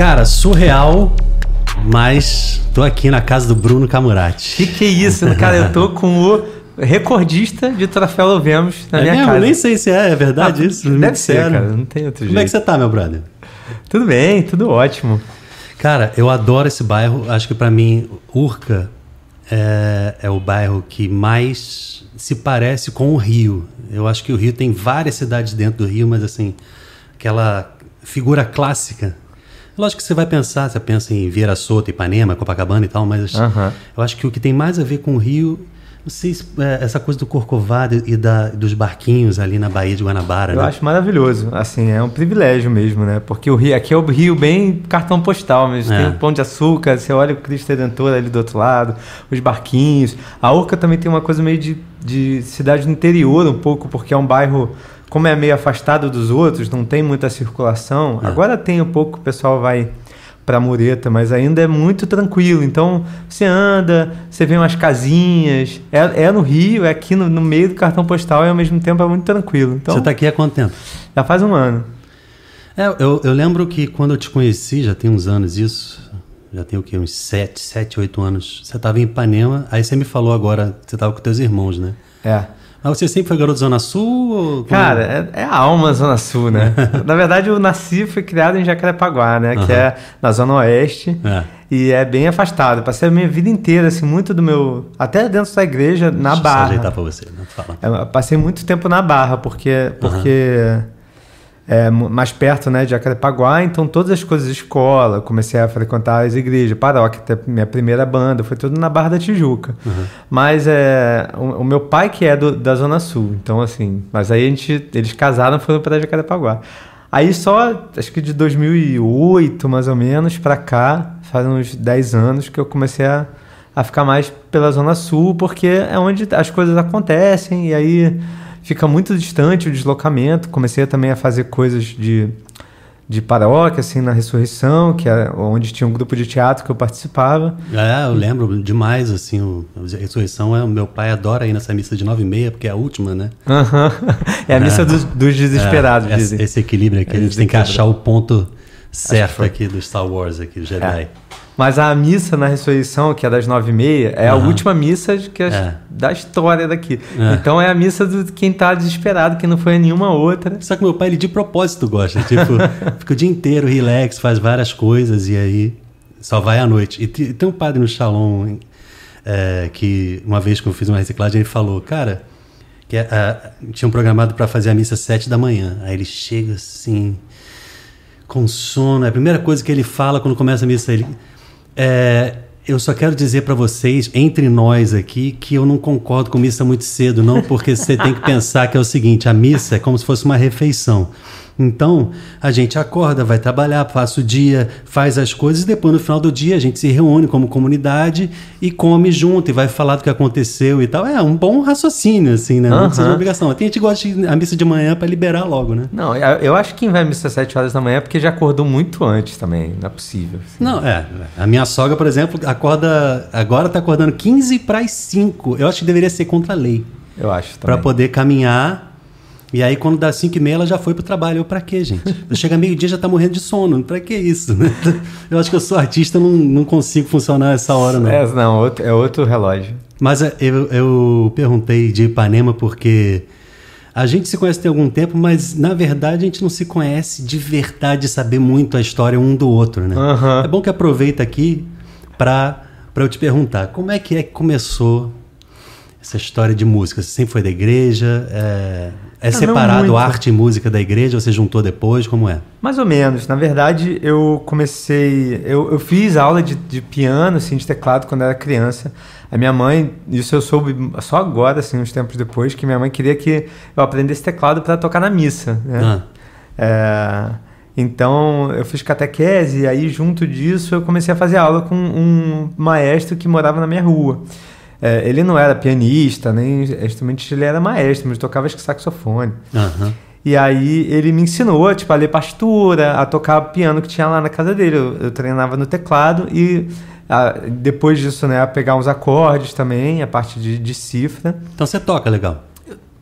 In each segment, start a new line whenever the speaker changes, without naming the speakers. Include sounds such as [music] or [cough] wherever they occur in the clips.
Cara, surreal, mas tô aqui na casa do Bruno Camurati.
Que que é isso, cara? Eu tô com o recordista de troféu Lovemos na
é
minha
mesmo?
casa.
Nem sei se é, é verdade
Ah,
isso.
Deve
Muito
ser,
sério.
cara. Não tem outro
Como é que
jeito.
você tá, meu brother?
Tudo bem, tudo ótimo.
Cara, eu adoro esse bairro. Acho que pra mim, Urca é, é o bairro que mais se parece com o Rio. Eu acho que o Rio tem várias cidades dentro do Rio, mas assim, aquela figura clássica. Lógico que você vai pensar, você pensa em Vieira Soto, Ipanema, Copacabana e tal, mas
Aham.
eu acho que o que tem mais a ver com o Rio, não sei se é, essa coisa do Corcovado e da, dos barquinhos ali na Baía de Guanabara,
Eu
né?
acho maravilhoso. Assim, é um privilégio mesmo, né? Porque o Rio, aqui é o Rio bem cartão postal mesmo.
É.
Tem o Pão de Açúcar, você olha o Cristo Redentor ali do outro lado, os barquinhos. A Urca também tem uma coisa meio de, de cidade do interior um pouco, porque é um bairro, como é meio afastado dos outros, não tem muita circulação.
É.
Agora tem um pouco, o pessoal vai para Mureta, mas ainda é muito tranquilo. Então você anda, você vê umas casinhas. É, é no Rio, é aqui no, no meio do cartão postal e ao mesmo tempo é muito tranquilo. Então
Você tá aqui há quanto tempo?
já faz um ano.
É, eu, eu lembro que quando eu te conheci, já tem uns anos isso, já tem o quê? Uns 7, 7, 8 anos. Você estava em Ipanema, aí você me falou agora, você estava com teus irmãos, né?
É.
Mas você sempre foi garoto Zona Sul? Ou
Cara, é, é a alma Zona Sul, né? [laughs] Na verdade, eu nasci e fui criado em Jacarepaguá, né? Que
Aham.
é na Zona Oeste.
É.
E é bem afastado. Passei a minha vida inteira, assim, muito do meu. Até dentro da igreja, na
Deixa eu só
Barra.
ajeitar pra você, né? Fala.
É, eu passei muito tempo na Barra, porque, porque é mais perto né, de Jacarepaguá, então todas as coisas, escola, comecei a frequentar as igrejas, paróquia, até minha primeira banda, foi tudo na Barra da Tijuca. Mas é, o, o meu pai que é do- da Zona Sul, então assim, mas aí a gente, eles casaram e foram para Jacarepaguá. Aí só, acho que de 2008, mais ou menos, para cá, faz uns 10 anos que eu comecei a, a ficar mais pela Zona Sul, porque é onde as coisas acontecem, e aí fica muito distante o deslocamento. Comecei também a fazer coisas de, de paróquia, assim, na Ressurreição, que é onde tinha um grupo de teatro que eu participava.
É, eu lembro demais, assim, o, a ressurreição, é, o meu pai adora ir nessa missa de nove e meia, porque é a última, né?
Aham. É a missa dos, dos desesperados,
É, esse,
dizem.
esse equilíbrio aqui, a
É,
gente tem que achar o ponto certo aqui do Star Wars, aqui, do Jedi.
É. Mas a missa na ressurreição, que é das nove e meia, é a
Aham.
última missa que
É.
da história daqui.
É.
Então é a missa de quem tá desesperado, que não foi a nenhuma outra.
Só que meu pai, ele de propósito gosta. Tipo, [laughs] fica o dia inteiro relax, faz várias coisas e aí só vai à noite. E te- tem um padre no Shalom é, que uma vez que eu fiz uma reciclagem, ele falou, cara, que é, ah, tinham programado para fazer a missa às sete da manhã. Aí ele chega assim, com sono. A primeira coisa que ele fala quando começa a missa, ele. É, eu só quero dizer para vocês, entre nós aqui, que eu não concordo com missa muito cedo, não, porque você tem que [laughs] pensar que é o seguinte: a missa é como se fosse uma refeição. Então, a gente acorda, vai trabalhar, passa o dia, faz as coisas, e depois no final do dia a gente se reúne como comunidade e come junto e vai falar do que aconteceu e tal. É um bom raciocínio, assim, né? Não precisa de obrigação. Tem gente que gosta de à missa de manhã para liberar logo, né?
Não, eu acho que quem vai à missa às 7 horas da manhã é porque já acordou muito antes também. Não é possível. assim.
Não, é. A minha sogra, por exemplo, acorda. Agora tá acordando 15 para as 5. Eu acho que deveria ser contra a lei.
Eu acho
Para
também.
poder caminhar. E aí, quando dá 5 e meia, ela já foi pro trabalho. Eu, pra quê, gente? Chega meio-dia já tá morrendo de sono. Pra que isso, né? Eu acho que eu sou artista, não, não consigo funcionar essa hora, não.
É, não, é outro relógio.
Mas é, eu, eu perguntei de Ipanema porque a gente se conhece tem algum tempo, mas na verdade a gente não se conhece de verdade, saber muito a história um do outro, né?
Aham.
É bom que aproveita aqui para eu te perguntar, como é que é que começou essa história de música? Você sempre foi da igreja? É, é
Ah, não
separado arte e música da igreja? Você juntou depois? Como é?
Mais ou menos. Na verdade, eu comecei. Eu, eu fiz aula de, de piano, assim, de teclado quando era criança. A minha mãe, isso eu soube só agora, assim, uns tempos depois, que minha mãe queria que eu aprendesse teclado para tocar na missa. Né?
Ah,
É, então eu fiz catequese e aí junto disso eu comecei a fazer aula com um maestro que morava na minha rua. É, ele não era pianista, nem instrumentista, ele era maestro, mas tocava saxofone.
aham.
E aí ele me ensinou, tipo, a ler partitura, a tocar piano que tinha lá na casa dele. Eu, eu treinava no teclado e ah, depois disso, né, a pegar uns acordes também, a parte de, de cifra.
Então você toca legal.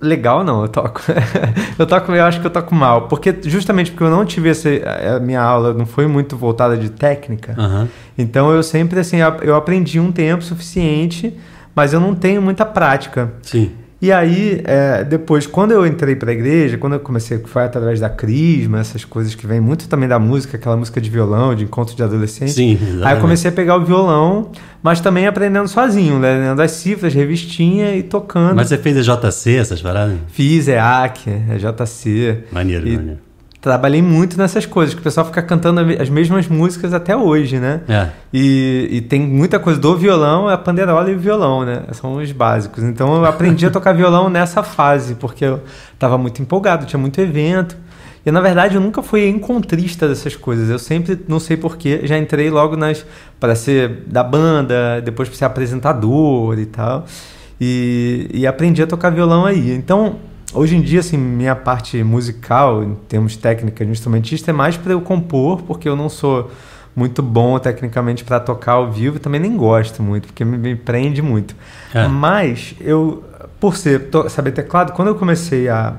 Legal não, eu toco. [laughs] eu toco, eu acho que eu toco mal. Porque justamente porque eu não tive essa. A minha aula não foi muito voltada de técnica.
Aham.
Então eu sempre assim, eu aprendi um tempo suficiente, mas eu não tenho muita prática.
Sim.
E aí, é, depois, quando eu entrei para a igreja, quando eu comecei, foi através da crisma, essas coisas que vem muito também da música, aquela música de violão, de encontro de adolescente.
Sim,
Aí eu comecei a pegar o violão, mas também aprendendo sozinho, né? lendo as cifras, revistinha e tocando.
Mas você fez a JC, essas paradas?
Fiz EAC, é JC.
Maneiro,
E-
maneiro.
Trabalhei muito nessas coisas, que o pessoal fica cantando as mesmas músicas até hoje, né?
É.
E, e tem muita coisa do violão, é a panderola e o violão, né? São os básicos. Então eu aprendi a tocar violão [laughs] nessa fase, porque eu estava muito empolgado, tinha muito evento. E na verdade eu nunca fui encontrista dessas coisas. Eu sempre, não sei porquê, já entrei logo nas para ser da banda, depois para ser apresentador e tal. E, e aprendi a tocar violão aí. Então, hoje em dia, assim, minha parte musical, em termos técnica de instrumentista, é mais para eu compor, porque eu não sou muito bom tecnicamente para tocar ao vivo, também nem gosto muito, porque me, me prende muito.
É.
Mas eu, por ser to- saber teclado, quando eu comecei a,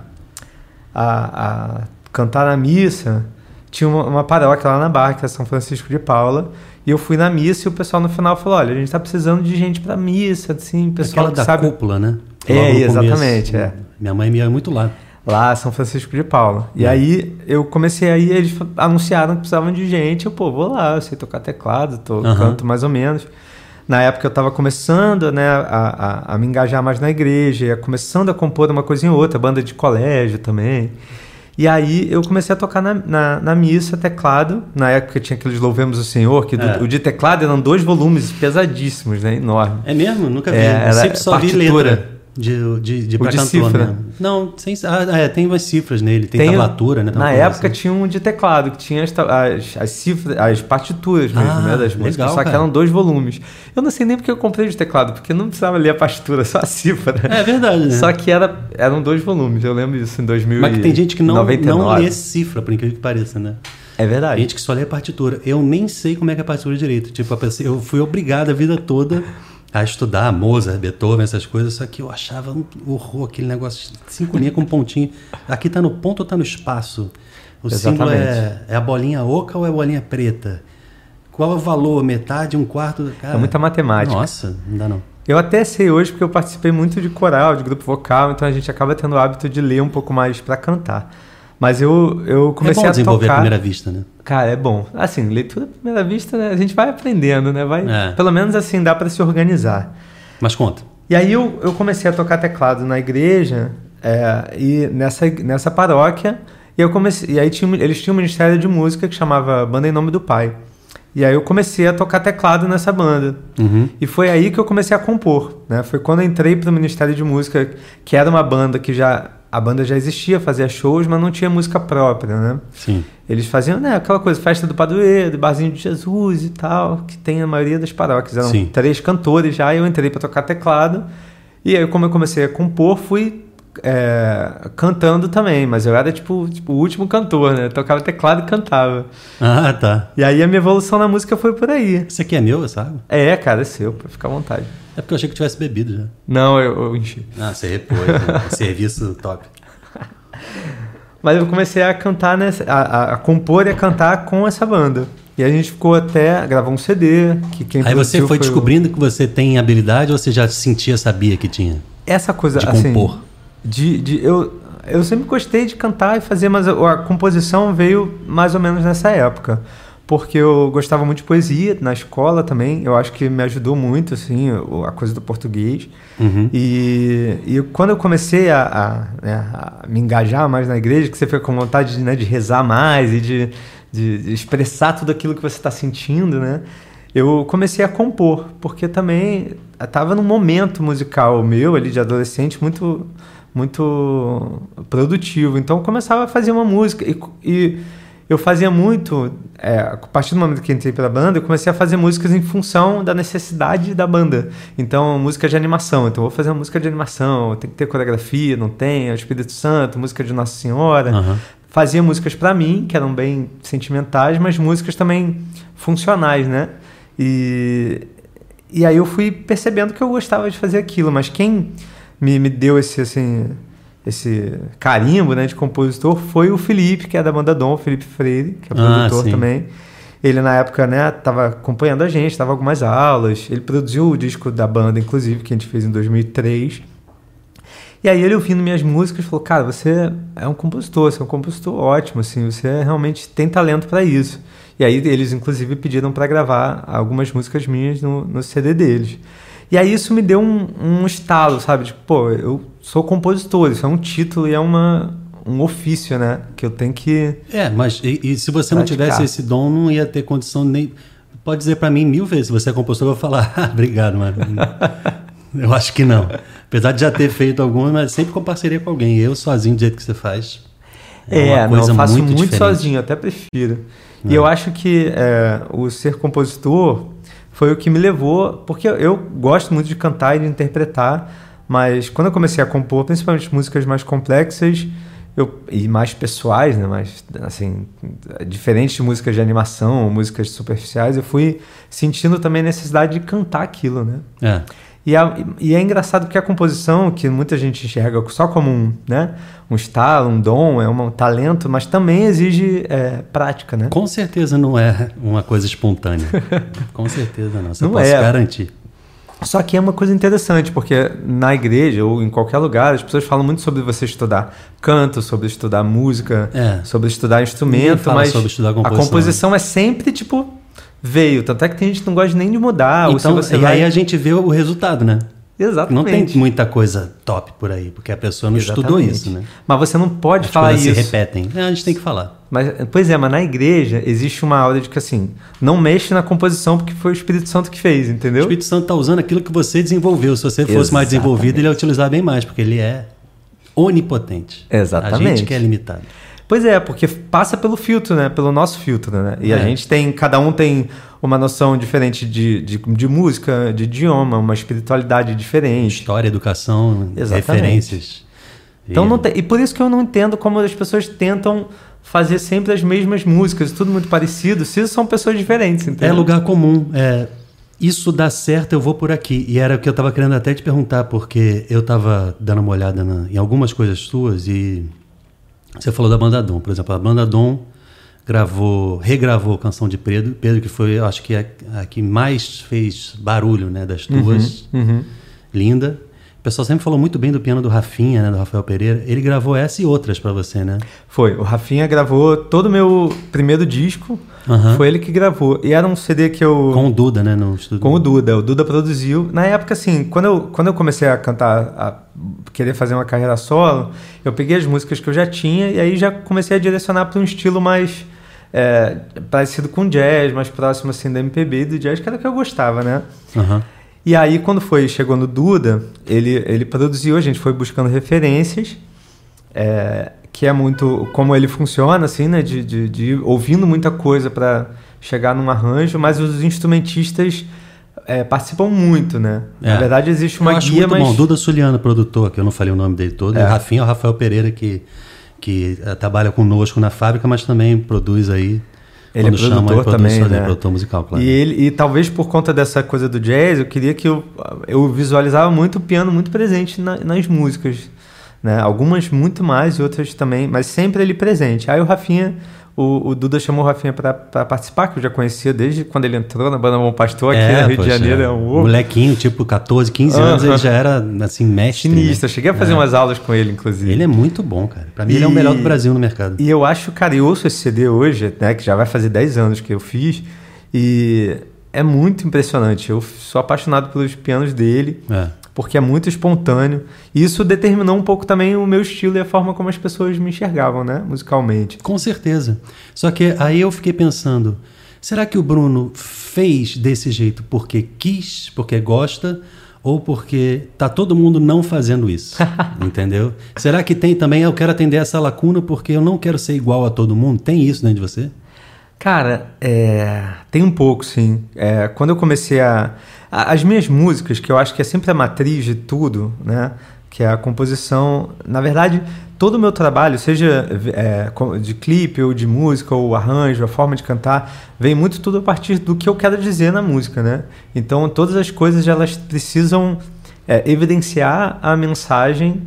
a, a cantar na missa, tinha uma, uma paróquia lá na Barra, que é São Francisco de Paula, e eu fui na missa e o pessoal no final falou: olha, a gente está precisando de gente para missa, assim, pessoal
Aquela
que
da
sabe
cúpula, né?
É,
Logo no começo.
exatamente, é.
Minha mãe me ia muito lá.
lá São Francisco de Paula. E
É.
aí eu comecei aí, eles anunciaram que precisavam de gente. Eu, pô, vou lá, eu sei tocar teclado, tô, canto mais ou menos. Na época eu estava começando né, a, a, a me engajar mais na igreja, ia começando a compor uma coisinha ou outra, banda de colégio também. E aí eu comecei a tocar na, na, na missa teclado. Na época tinha aqueles Louvemos o Senhor, que do-
É.
o de teclado eram dois volumes pesadíssimos, né? Enormes.
É mesmo? Nunca vi.
É, era
sempre só vi
partitura.
letra de, de, de pra
de
cantor
cifra.
mesmo. Não, sem, ah, é, tem umas cifras nele, tem,
Tem-
tablatura, né? Tem
Na época
assim.
tinha um de teclado, que tinha as, as, as cifras, as partituras mesmo,
Ah,
né, das músicas,
legal,
só que
cara.
eram dois volumes. Eu não sei nem porque eu comprei de teclado, porque não precisava ler a partitura, [laughs] só a cifra.
É verdade, né?
Só que era, eram dois volumes, eu lembro disso em 2000
Mas que tem gente que não, não lê cifra, por incrível que pareça, né?
É
Tem
verdade.
gente que só lê partitura. Eu nem sei como é que é a partitura direito. Tipo, eu fui obrigado a vida toda a estudar Mozart, Beethoven, essas coisas, só que eu achava um horror aquele negócio, de cinco linhas com um pontinho. Aqui tá no ponto ou tá no espaço? O símbolo é,
Exatamente.
é a bolinha oca ou é a bolinha preta? Qual é o valor? Metade, um quarto? Cara,
É muita matemática.
Nossa, não dá não.
Eu até sei hoje porque eu participei muito de coral, de grupo vocal, então a gente acaba tendo o hábito de ler um pouco mais para cantar. Mas eu, eu comecei
é bom
a
desenvolver
tocar...
à primeira vista, né?
Cara, é bom. Assim, leitura à primeira vista, né? A gente vai aprendendo, né? Vai,
É.
Pelo menos assim, dá para se organizar.
Mas conta.
E aí eu, eu comecei a tocar teclado na igreja é, e nessa, nessa paróquia. E, eu comecei, e aí tinha, eles tinham um ministério de música que chamava Banda em Nome do Pai. E aí eu comecei a tocar teclado nessa banda.
Uhum.
E foi aí que eu comecei a compor, né? Foi quando eu entrei para o Ministério de Música, que era uma banda que já a banda já existia, fazia shows, mas não tinha música própria, né?
Sim.
Eles faziam, né, aquela coisa, festa do padroeiro, barzinho de Jesus e tal, que tem a maioria das paróquias. Eram
Sim.
três cantores já, eu entrei para tocar teclado. E aí, como eu comecei a compor, fui é, cantando também, mas eu era tipo, tipo o último cantor, né? Eu tocava teclado e cantava.
Ah, tá.
E aí a minha evolução na música foi por aí.
Isso aqui é meu, sabe?
É, cara, é seu, pra ficar à vontade.
É porque eu achei que tivesse bebido já.
Não, eu, eu enchi.
Ah, você repôs. né? [laughs] Serviço top. [laughs]
Mas eu comecei a cantar, nessa, a, a- compor e a cantar com essa banda. E a gente ficou até gravar um CD. Que quem
Aí você foi
o-
descobrindo que você tem habilidade ou você já sentia, sabia que tinha?
essa coisa
de
assim,
compor.
De, de- eu, eu sempre gostei de cantar e fazer, mas a, a composição veio mais ou menos nessa época. Porque eu gostava muito de poesia na escola também. Eu acho que me ajudou muito, assim, a coisa do português.
Uhum.
E, e quando eu comecei a, a, né, a me engajar mais na igreja, que você fica com vontade de, né, de rezar mais e de, de- de expressar tudo aquilo que você está sentindo, né? Eu comecei a compor, porque também estava num momento musical meu ali de adolescente muito muito produtivo. Então eu começava a fazer uma música e, e eu fazia muito, é, a partir do momento que entrei pela banda, eu comecei a fazer músicas em função da necessidade da banda. Então, música de animação. Então, vou fazer uma música de animação, tem que ter coreografia, não tem, é o Espírito Santo, música de Nossa Senhora.
Aham.
Fazia músicas para mim, que eram bem sentimentais, mas músicas também funcionais, né? E, e aí eu fui percebendo que eu gostava de fazer aquilo, mas quem me, me deu esse, assim, esse carimbo né, de compositor foi o Felipe, que é da banda Dom, o Felipe Freire, que é
Ah,
produtor
sim.
também. Ele, na época, né, tava acompanhando a gente, tava algumas aulas. Ele produziu o disco da banda, inclusive, que a gente fez em 2003. E aí ele ouvindo minhas músicas falou, cara, você é um compositor, você é um compositor ótimo, assim, você realmente tem talento para isso. E aí eles, inclusive, pediram para gravar algumas músicas minhas no, no CD deles. E aí isso me deu um, um estalo, sabe? Tipo, pô, eu sou compositor, isso é um título e é uma, um ofício, né? Que eu tenho que...
É, mas e, e se você não
Praticar.
tivesse esse dom, não ia ter condição nem. Pode dizer pra mim mil vezes, se você é compositor, eu vou falar, [laughs] "Ah, obrigado, mano. [laughs] eu acho que não. Apesar de já ter feito alguma, mas sempre com parceria com alguém. Eu sozinho, do jeito que você faz.
É, não, eu faço muito,
diferente.
sozinho, até prefiro. E
É.
eu acho que é, o ser compositor foi o que me levou, porque eu, gosto muito de cantar e de interpretar, mas quando eu comecei a compor, principalmente músicas mais complexas eu, e mais pessoais, né, mais assim, diferentes de músicas de animação ou músicas superficiais, eu fui sentindo também a necessidade de cantar aquilo, né?
É.
E, a- e é engraçado que a composição, que muita gente enxerga só como um, né, um estalo, um dom, é um talento, mas também exige é, prática, né?
Com certeza não é uma coisa espontânea. [laughs] Com certeza não. Você
Não
posso
é.
garantir.
Só que é uma coisa interessante, porque na igreja ou em qualquer lugar, as pessoas falam muito sobre você estudar canto, sobre estudar música,
É.
sobre estudar instrumento, mas
sobre estudar
a
composição.
composição é sempre tipo veio. Tanto é que tem gente que não gosta nem de mudar.
então, e
vai...
aí a gente vê o resultado, né?
Exatamente.
Não tem muita coisa top por aí, porque a pessoa não estudou
Exatamente.
isso, né?
Mas você não pode
As
falar
coisas
isso.
se repetem. É, a gente tem que falar.
Mas, pois é, mas na igreja existe uma aula de que assim, não mexe na composição porque foi o Espírito Santo que fez,
O
entendeu?
Espírito Santo está usando aquilo que você desenvolveu. Se você fosse mais
Exatamente.
desenvolvido, ele ia utilizar bem mais, porque ele é onipotente. A
Exatamente.
gente que é limitado.
Pois é, porque passa pelo filtro, né? Pelo nosso filtro, né? E a
É.
gente tem, cada um tem uma noção diferente de, de, de música, de idioma, uma espiritualidade diferente.
História, educação,
Exatamente.
referências.
Então
E-
não tem, e por isso que eu não entendo como as pessoas tentam fazer sempre as mesmas músicas, tudo muito parecido, se são pessoas diferentes,
É
entendeu?
lugar comum. É, isso dá certo, eu vou por aqui. E era o que eu estava querendo até te perguntar, porque eu estava dando uma olhada na- em algumas coisas suas e você falou da Banda Dom. Por exemplo, a Banda Dom gravou, regravou Canção de Pedro, Pedro que foi, acho que a, a que mais fez barulho né, das tuas.
Uhum.
Linda. O pessoal sempre falou muito bem do piano do Rafinha, né, do Rafael Pereira. Ele gravou essa e outras para você, né?
Foi, o Rafinha gravou todo o meu primeiro disco,
Aham.
foi ele que gravou. E era um CD que eu.
Com o Duda, né, no estúdio.
Com o Duda, o Duda produziu. Na época, assim, quando eu, quando eu comecei a cantar, a querer fazer uma carreira solo, eu peguei as músicas que eu já tinha e aí já comecei a direcionar para um estilo mais é, parecido com jazz, mais próximo assim da MPB e do jazz, que era o que eu gostava, né?
Aham.
E aí, quando foi, chegou no Duda, ele, ele produziu, a gente foi buscando referências, é, que é muito como ele funciona, assim, né? De, de, de ouvindo muita coisa para chegar num arranjo, mas os instrumentistas é, participam muito, né?
É.
Na verdade, existe uma
eu acho
guia,
muito
mas.
bom. Duda Suliano, produtor, que eu não falei o nome dele todo.
É.
E o Rafinha é o Rafael Pereira, que, que eh, trabalha conosco na fábrica, mas também produz aí.
Ele é
quando chama,
produtor
produz
também, né?
produtor musical, claro.
E, ele, e talvez por conta dessa coisa do jazz, eu queria que eu, eu visualizava muito o piano muito presente na- nas músicas. Né? Algumas muito mais e outras também, mas sempre ele presente. Aí o Rafinha, o, o Duda chamou o Rafinha para participar, que eu já conhecia desde quando ele entrou na Banda Bom Pastor, aqui no Rio
poxa,
de Janeiro. É um
Molequinho, tipo 14, 15 anos,
Aham.
ele já era assim, mestre.
sinistro. Eu
né?
cheguei a fazer
É.
umas aulas com ele, inclusive.
Ele é muito bom, cara. Pra mim, ele é o
E-
melhor do Brasil no mercado.
E eu acho, cara, eu ouço esse CD hoje, né, que já vai fazer 10 anos que eu fiz, e é muito impressionante. Eu sou apaixonado pelos pianos dele,
É.
porque é muito espontâneo. E isso determinou um pouco também o meu estilo e a forma como as pessoas me enxergavam, né, musicalmente.
Com certeza. Só que aí eu fiquei pensando, será que o Bruno fez desse jeito porque quis, porque gosta, ou porque tá todo mundo não fazendo isso? [laughs] entendeu? Será que tem também, eu quero atender essa lacuna porque eu não quero ser igual a todo mundo? Tem isso dentro de você?
Cara, é, tem um pouco, sim. É, quando eu comecei a, a- As minhas músicas, que eu acho que é sempre a matriz de tudo, né? Que é a composição. Na verdade, todo o meu trabalho, seja é, de clipe ou de música, ou arranjo, a forma de cantar, vem muito tudo a partir do que eu quero dizer na música, né? Então, todas as coisas elas precisam é, evidenciar a mensagem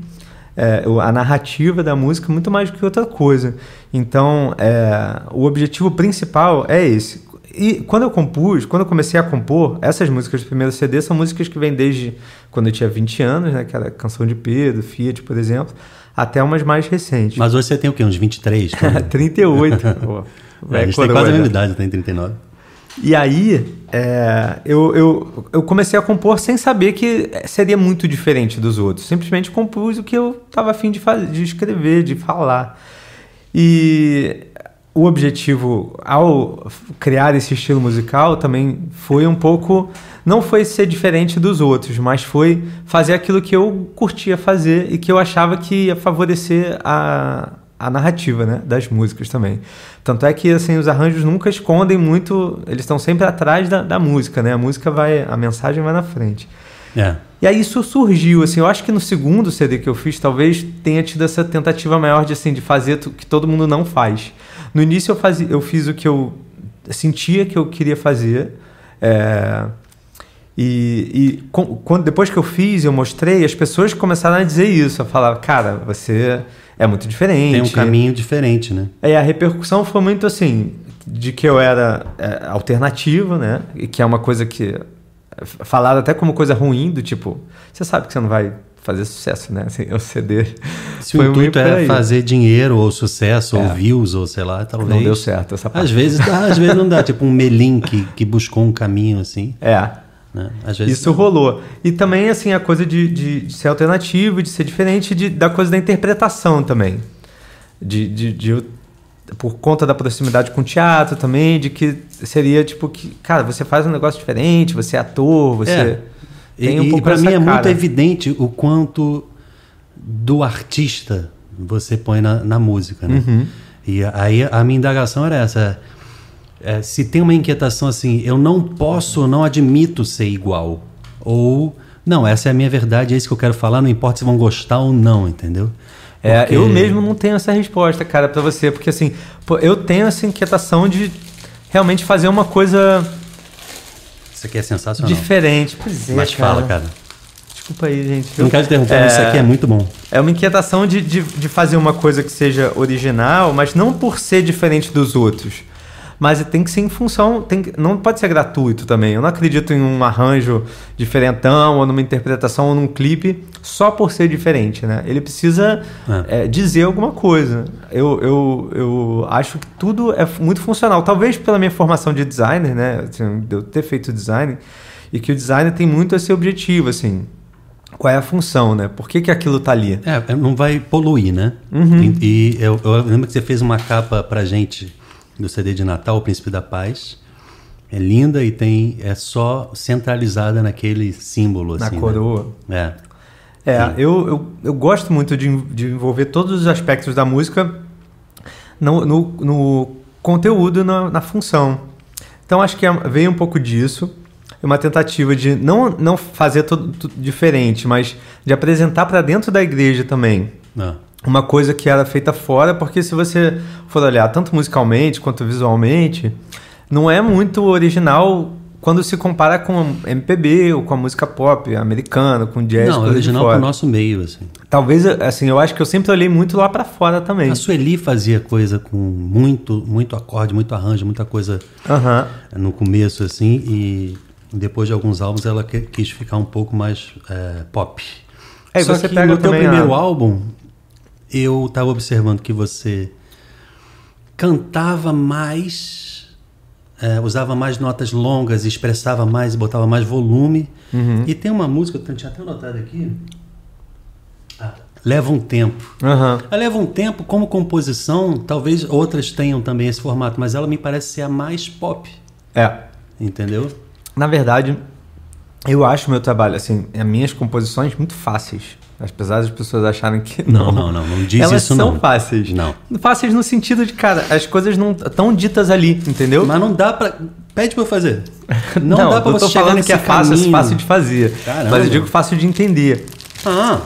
é, a narrativa da música muito mais do que outra coisa. Então, é, o objetivo principal é esse. E quando eu compus, quando eu comecei a compor, essas músicas do primeiro CD são músicas que vêm desde quando eu tinha 20 anos, né? Que era Canção de Pedro, Fiat, por exemplo, até umas mais recentes.
Mas hoje você tem o quê? Uns 23?
38. [laughs] [laughs] Pô,
é, a gente tem quase a mesma idade, tem 39.
E aí, é, eu, eu, eu comecei a compor sem saber que seria muito diferente dos outros. Simplesmente compus o que eu estava afim de, fazer, de escrever, de falar. E o objetivo ao criar esse estilo musical também foi um pouco não foi ser diferente dos outros, mas foi fazer aquilo que eu curtia fazer e que eu achava que ia favorecer a, a narrativa né, das músicas também. Tanto é que assim, os arranjos nunca escondem muito, eles estão sempre atrás da, da música, né? A música vai, a mensagem vai na frente.
É.
E aí isso surgiu, assim, eu acho que no segundo CD que eu fiz, talvez tenha tido essa tentativa maior de, assim, de fazer o que todo mundo não faz. No início eu, fazia, eu fiz o que eu sentia que eu queria fazer, é, e, e quando, depois que eu fiz, eu mostrei, as pessoas começaram a dizer isso, a falar, cara, você é muito diferente.
Tem um caminho diferente, né?
E a repercussão foi muito assim, de que eu era é, alternativo, né? E que é uma coisa que falaram até como coisa ruim, do tipo, você sabe que você não vai fazer sucesso, né? Assim, o CD.
Se o intuito é fazer dinheiro ou sucesso é. ou views ou sei lá, talvez.
Não deu certo essa parte.
Às vezes dá, às vezes não dá. [laughs] Tipo um Melim que, que buscou um caminho assim.
É.
Né?
Isso não. rolou. E também, assim, a coisa de, de, de ser alternativo, de ser diferente de, da coisa da interpretação também. De, de, de, por conta da proximidade com o teatro também, de que seria tipo que, cara, você faz um negócio diferente, você é ator, você. É.
Tem um e, pouco e para mim é muito evidente o quanto do artista você põe na, na música, né? Uhum. E aí a minha indagação era essa é, se tem uma inquietação assim, eu não posso, não admito ser igual. Ou, não, essa é a minha verdade, é isso que eu quero falar, não importa se vão gostar ou não, entendeu?
É, porque... eu mesmo não tenho essa resposta, cara, para você, porque assim, eu tenho essa inquietação de realmente fazer uma coisa.
Isso aqui é sensacional.
Diferente, pois
é. Mas cara. fala, cara.
Desculpa aí, gente.
Não quero te interromper, é... mas isso aqui é muito bom.
É uma inquietação de, de, de fazer uma coisa que seja original, mas não por ser diferente dos outros mas tem que ser em função, tem que, não pode ser gratuito também. Eu não acredito em um arranjo diferentão, ou numa interpretação, ou num clipe, só por ser diferente, né? Ele precisa é. É, dizer alguma coisa. Eu, eu, eu acho que tudo é muito funcional. Talvez pela minha formação de designer, né? Assim, de eu ter feito design, e que o designer tem muito esse objetivo, assim qual é a função, né? Por que, que aquilo tá ali?
É, não vai poluir, né?
Uhum.
E, e eu, eu, lembro que você fez uma capa pra gente do CD de Natal, O Príncipe da Paz. É linda e tem é só centralizada naquele símbolo.
Na
assim, né?
coroa.
Né?
É. É, eu, eu, eu gosto muito de, de envolver todos os aspectos da música no, no, no conteúdo, na, na função. Então acho que é, veio um pouco disso uma tentativa de não, não fazer tudo, tudo diferente, mas de apresentar para dentro da igreja também.
Ah
uma coisa que era feita fora, porque se você for olhar tanto musicalmente quanto visualmente, não é muito original quando se compara com MPB ou com a música pop americana, com jazz.
Não, é original pro nosso meio, assim.
Talvez, assim, eu acho que eu sempre olhei muito lá para fora também.
A Sueli fazia coisa com muito, muito acorde, muito arranjo, muita coisa no começo, assim, e depois de alguns álbuns ela quis ficar um pouco mais é, pop.
É, Só você que pega
no teu primeiro a... álbum, eu estava observando que você cantava mais, é, usava mais notas longas, expressava mais, botava mais volume.
Uhum.
E tem uma música, eu tinha até anotado aqui. Ah, leva um tempo.
Uhum.
Ela leva um tempo como composição, talvez outras tenham também esse formato, mas ela me parece ser a mais pop.
É.
Entendeu?
Na verdade, eu acho meu trabalho, assim, as minhas composições muito fáceis. Apesar das pessoas acharem que
não. Não, não, não, não diz
Elas
isso
não.
Elas
são fáceis.
Não.
Fáceis no sentido de, cara, as coisas não estão ditas ali, entendeu?
Mas não dá pra... Pede pra eu fazer. [laughs]
Não, não dá pra você chegar falando que é fácil, é fácil de fazer.
Caramba.
Mas eu digo fácil de entender.
Ah.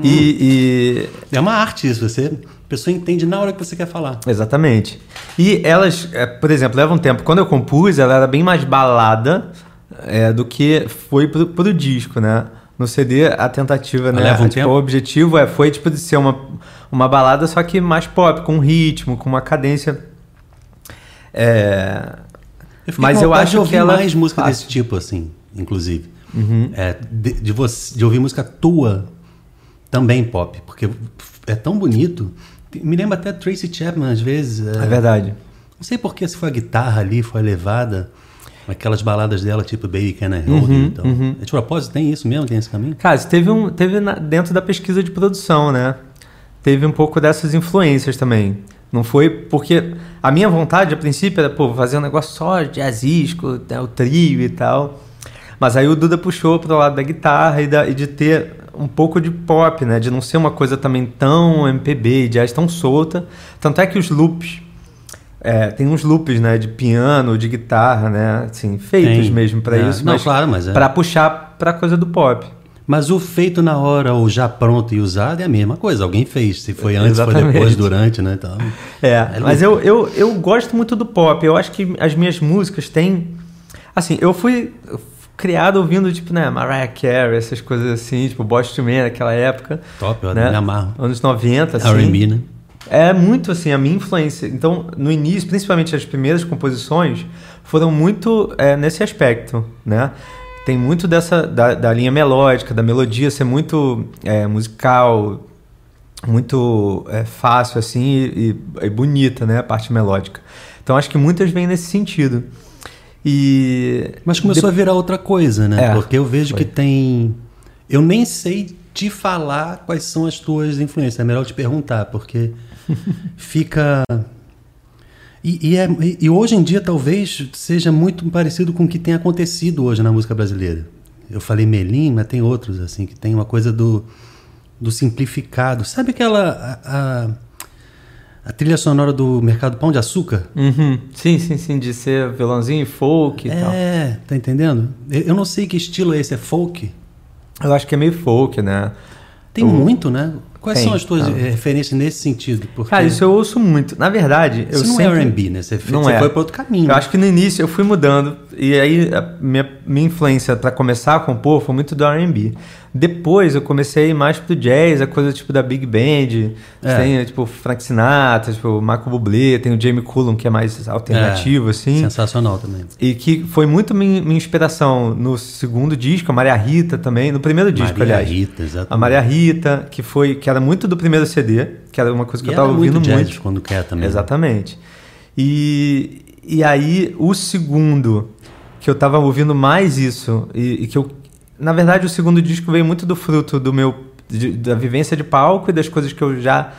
E, hum. e...
É uma arte isso, você... A pessoa entende na hora que você quer falar.
Exatamente. E elas, é, por exemplo, levam um tempo. Quando eu compus, ela era bem mais balada é, do que foi pro, pro disco, né? No CD a tentativa, né?
Leva um
tipo, o objetivo é, foi tipo de ser uma, uma balada, só que mais pop, com ritmo, com uma cadência. É,
Eu
Mas eu acho que ela é
mais música
fácil.
desse tipo, assim, inclusive.
Uhum.
É, de, de, você, de ouvir música tua também pop, porque é tão bonito. Me lembra até Tracy Chapman, às vezes.
é verdade.
Não sei porque se foi a guitarra ali, foi elevada, aquelas baladas dela, tipo Baby Can I Hold
Uhum.
Então. É de propósito, tem isso mesmo? Tem esse caminho?
Cara, teve, um, teve na- dentro da pesquisa de produção, né? Teve um pouco dessas influências também. Não foi porque a minha vontade, a princípio, era pô, fazer um negócio só jazzístico, né, o trio e tal. Mas aí o Duda puxou pro lado da guitarra e, da- e de ter um pouco de pop, né? De não ser uma coisa também tão MPB, jazz tão solta. Tanto é que os loops. É, tem uns loops, né? De piano, de guitarra, né? Assim, feitos
Tem.
mesmo para
É,
isso.
não,
mas
claro, mas é.
Pra puxar pra coisa do pop.
Mas o feito na hora ou já pronto e usado é a mesma coisa. Alguém fez. Se foi antes, foi
Exatamente.
depois, durante, né? Então, [laughs]
É, mas eu, eu, eu gosto muito do pop. Eu acho que as minhas músicas têm. Assim, eu fui criado ouvindo, tipo, né, Mariah Carey, essas coisas assim, tipo, Boston Man naquela época.
top, eu
né?
me amarro.
Anos 90, assim.
R&B, né?
É muito assim a minha influência. Então, no início, principalmente as primeiras composições, foram muito é, nesse aspecto, né? Tem muito dessa da, da linha melódica, da melodia ser muito é, musical, muito é, fácil assim e, e bonita, né? A parte melódica. Então, acho que muitas vêm nesse sentido. E
Mas começou a virar outra coisa, né?
É,
Porque eu vejo
foi.
que tem. Eu nem sei te falar quais são as tuas influências. É melhor te perguntar, porque [laughs] fica. E, e é- e- hoje em dia talvez seja muito parecido com o que tem acontecido hoje na música brasileira. Eu falei Melim, mas tem outros assim que tem uma coisa do, do simplificado. Sabe aquela a, a- a trilha sonora do Mercado Pão de Açúcar?
Uhum. Sim, sim, sim, de ser violãozinho e folk e tal.
É, tá entendendo? Eu eu não sei que estilo é esse, é folk?
Eu acho que é meio folk, né?
Tem muito, né? Quais
Tem,
são as tuas
tá.
referências nesse sentido? Porque
Cara, isso eu ouço muito. Na verdade, eu
isso não
sempre...
é R&B, né? Você, fe-
Não
você
é.
foi para outro caminho.
Eu
né?
acho que no início eu fui mudando e aí a minha, minha influência para começar a compor foi muito do R&B. Depois eu comecei a ir mais pro jazz, a coisa tipo da big band,
É.
tem tipo Frank Sinatra, tipo Marco Bublé, tem o Jamie Cullum que é mais alternativo
É,
assim.
Sensacional também.
E que foi muito minha, minha inspiração no segundo disco, a Maria Rita também, no primeiro disco,
Maria
aliás.
Rita, exatamente.
A Maria Rita, que foi que era muito do primeiro CD, que era uma coisa que
E
eu tava ouvindo
muito
muito.
jazz quando quer também.
Exatamente. E, e aí, o segundo, que eu tava ouvindo mais isso, e, e que eu. Na verdade, o segundo disco veio muito do fruto do meu. de- da vivência de palco e das coisas que eu já.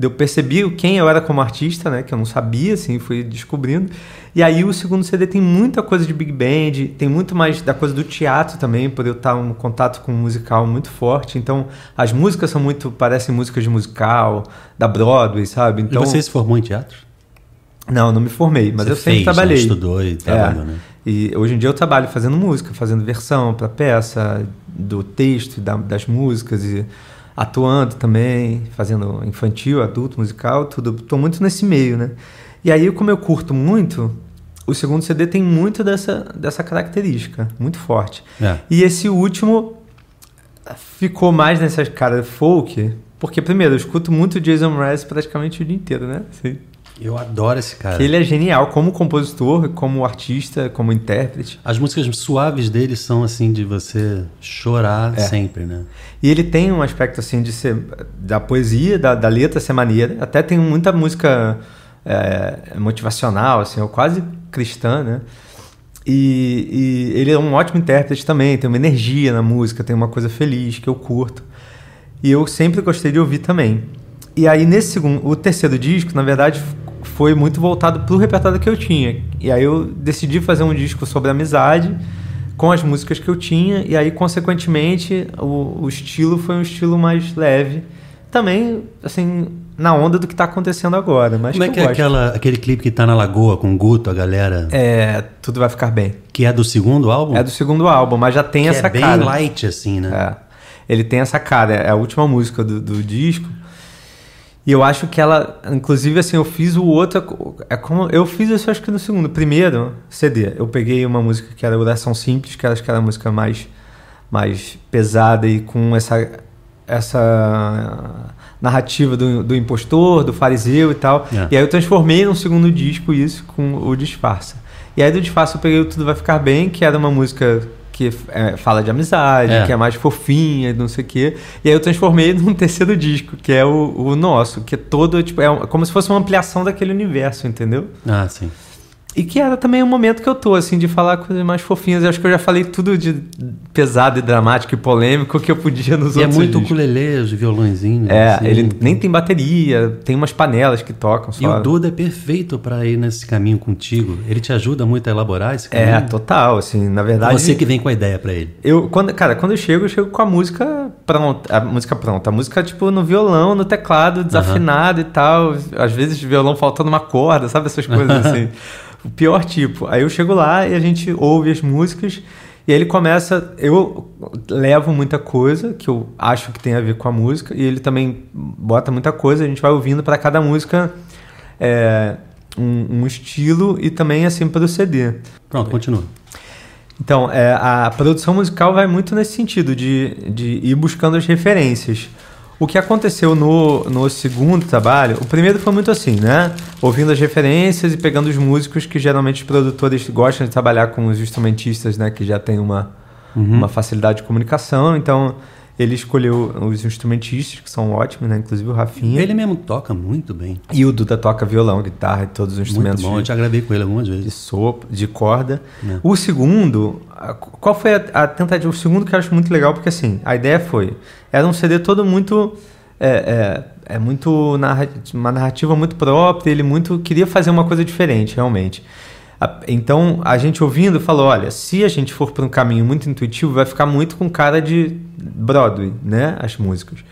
Eu percebi quem eu era como artista, né? Que eu não sabia, assim, fui descobrindo. E aí o segundo CD tem muita coisa de big band, tem muito mais da coisa do teatro também, por eu estar um contato com um musical muito forte. Então, as músicas são muito, parecem músicas de musical, da Broadway, sabe? Então,
E você se formou em teatro?
Não, não me formei, mas
Você
eu sempre
fez, né?
trabalhei.
Estudou e trabalhou,
É.
né?
E hoje em dia eu trabalho fazendo música, fazendo versão para peça, do texto, da- das músicas e atuando também, fazendo infantil, adulto, musical, tudo. Tô muito nesse meio, né? E aí, como eu curto muito, o segundo CD tem muito dessa, dessa característica, muito forte.
É.
E esse último ficou mais nessa cara folk, porque primeiro, eu escuto muito Jason Mraz praticamente o dia inteiro, né? Assim,
Eu adoro esse cara.
que ele é genial como compositor, como artista, como intérprete.
As músicas suaves dele são assim de você chorar
É.
sempre, né?
E ele tem um aspecto assim de ser da poesia, da, da letra ser maneira. Até tem muita música é, motivacional, assim, ou quase cristã, né? E, e ele é um ótimo intérprete também, tem uma energia na música, tem uma coisa feliz que eu curto. E eu sempre gostei de ouvir também. E aí nesse segundo, o terceiro disco, na verdade, foi muito voltado pro repertório que eu tinha. E aí eu decidi fazer um disco sobre amizade com as músicas que eu tinha e aí consequentemente o, o estilo foi um estilo mais leve. Também assim, na onda do que tá acontecendo agora, mas
Como é que é aquela, aquele clipe que tá na lagoa com o Guto, a galera?
É, tudo vai ficar bem.
Que é do segundo álbum?
É do segundo álbum, mas já tem
que
essa
é bem
cara.
light, assim, né?
É. Ele tem essa cara, é a última música do, do disco. E eu acho que ela, inclusive assim, eu fiz o outro, é como eu fiz isso acho que no segundo, primeiro CD, eu peguei uma música que era Oração Simples, que acho que era a música mais mais pesada e com essa, essa narrativa do, do impostor, do fariseu e tal.
É.
E aí eu transformei num segundo disco isso com o Disfarça. E aí do Disfarça eu peguei o Tudo Vai Ficar Bem, que era uma música que é, fala de amizade,
É.
que é mais fofinha, não sei o quê. E aí eu transformei [laughs] num terceiro disco, que é o, o nosso, que é todo, tipo, é como se fosse uma ampliação daquele universo, entendeu?
Ah, sim.
E que era também o momento que eu tô, assim, de falar coisas mais fofinhas. Eu acho que eu já falei tudo de pesado e dramático e polêmico que eu podia nos
E é
outros
muito
discos.
ukulele, os violãozinhos.
É,
assim.
ele nem tem bateria, tem umas panelas que tocam só.
E o Duda é perfeito para ir nesse caminho contigo. Ele te ajuda muito a elaborar esse caminho.
É, total, assim, na verdade.
Você que vem com a ideia para ele.
Eu, quando, cara, quando eu chego, eu chego com a música pronta. A música pronta. A música, tipo, no violão, no teclado, desafinado e tal. Às vezes, violão faltando uma corda, sabe? Essas coisas [laughs] assim. O pior tipo. Aí eu chego lá e a gente ouve as músicas. E aí ele começa. Eu levo muita coisa que eu acho que tem a ver com a música. E ele também bota muita coisa. A gente vai ouvindo para cada música é, um, um estilo e também assim para o CD.
Pronto, continua.
Então, é, a produção musical vai muito nesse sentido, de, de ir buscando as referências. O que aconteceu no, no segundo trabalho, o primeiro foi muito assim, né? Ouvindo as referências e pegando os músicos que geralmente os produtores gostam de trabalhar com os instrumentistas, né? Que já tem uma, uma facilidade de comunicação. Então, ele escolheu os instrumentistas, que são ótimos, né? Inclusive o Rafinha.
Ele mesmo toca muito bem.
E o Duda toca violão, guitarra e todos os
Muito
instrumentos
bom.
de-
Eu já gravei com ele algumas
de
vezes.
sopro, de corda.
É.
O segundo, qual foi a, a tentativa? O segundo que eu acho muito legal, porque assim, a ideia foi, era um CD todo muito, é, é, é muito narra- uma narrativa muito própria, ele muito queria fazer uma coisa diferente, realmente. Então, a gente ouvindo falou, olha, se a gente for por um caminho muito intuitivo, vai ficar muito com cara de Broadway, né, as músicas.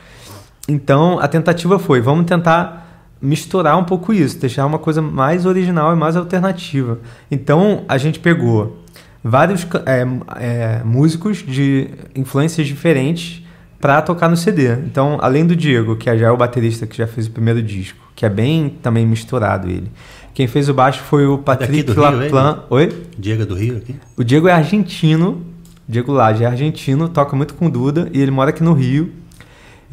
Então, a tentativa foi, vamos tentar misturar um pouco isso, deixar uma coisa mais original e mais alternativa. Então, a gente pegou vários é, é, músicos de influências diferentes para tocar no CD. Então, além do Diego, que já é o baterista que já fez o primeiro disco, que é bem também misturado ele. Quem fez o baixo foi o Patrick
ele?
Laplan. Oi?
Diego do Rio aqui.
O Diego é argentino. Diego Lage é argentino, toca muito com Duda e ele mora aqui no Rio.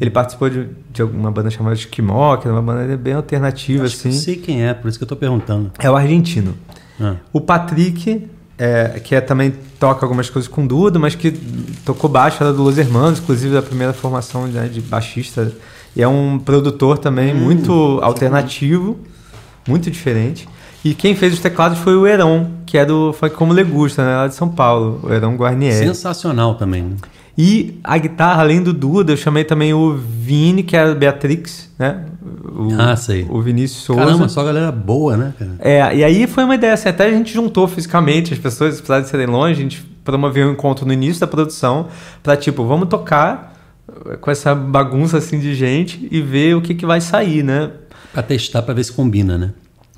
Ele participou de, de uma banda chamada Esquimó, que é uma banda bem alternativa,
Acho que
assim.
eu sei quem é, por isso que eu tô perguntando.
É o argentino.
Ah,
O Patrick, é, que é, também toca algumas coisas com Duda, mas que tocou baixo, era do Los Hermanos, inclusive da primeira formação né, de baixista. E é um produtor também
Hum,
muito alternativo, muito diferente. E quem fez os teclados foi o Heron, que é do Funk Como Legusta, né, lá de São Paulo, o Heron Guarnieri.
sensacional também. né?
E a guitarra, além do Duda, eu chamei também o Vini, que é a Beatrix, né? O,
Ah, sei.
O Vinícius Souza.
Caramba, só galera boa, né, cara?
É, e aí foi uma ideia assim, até a gente juntou fisicamente as pessoas, apesar de serem longe, a gente promoveu um encontro no início da produção pra tipo, vamos tocar com essa bagunça assim de gente e ver o que, que vai sair, né?
Pra testar, pra ver se combina, né?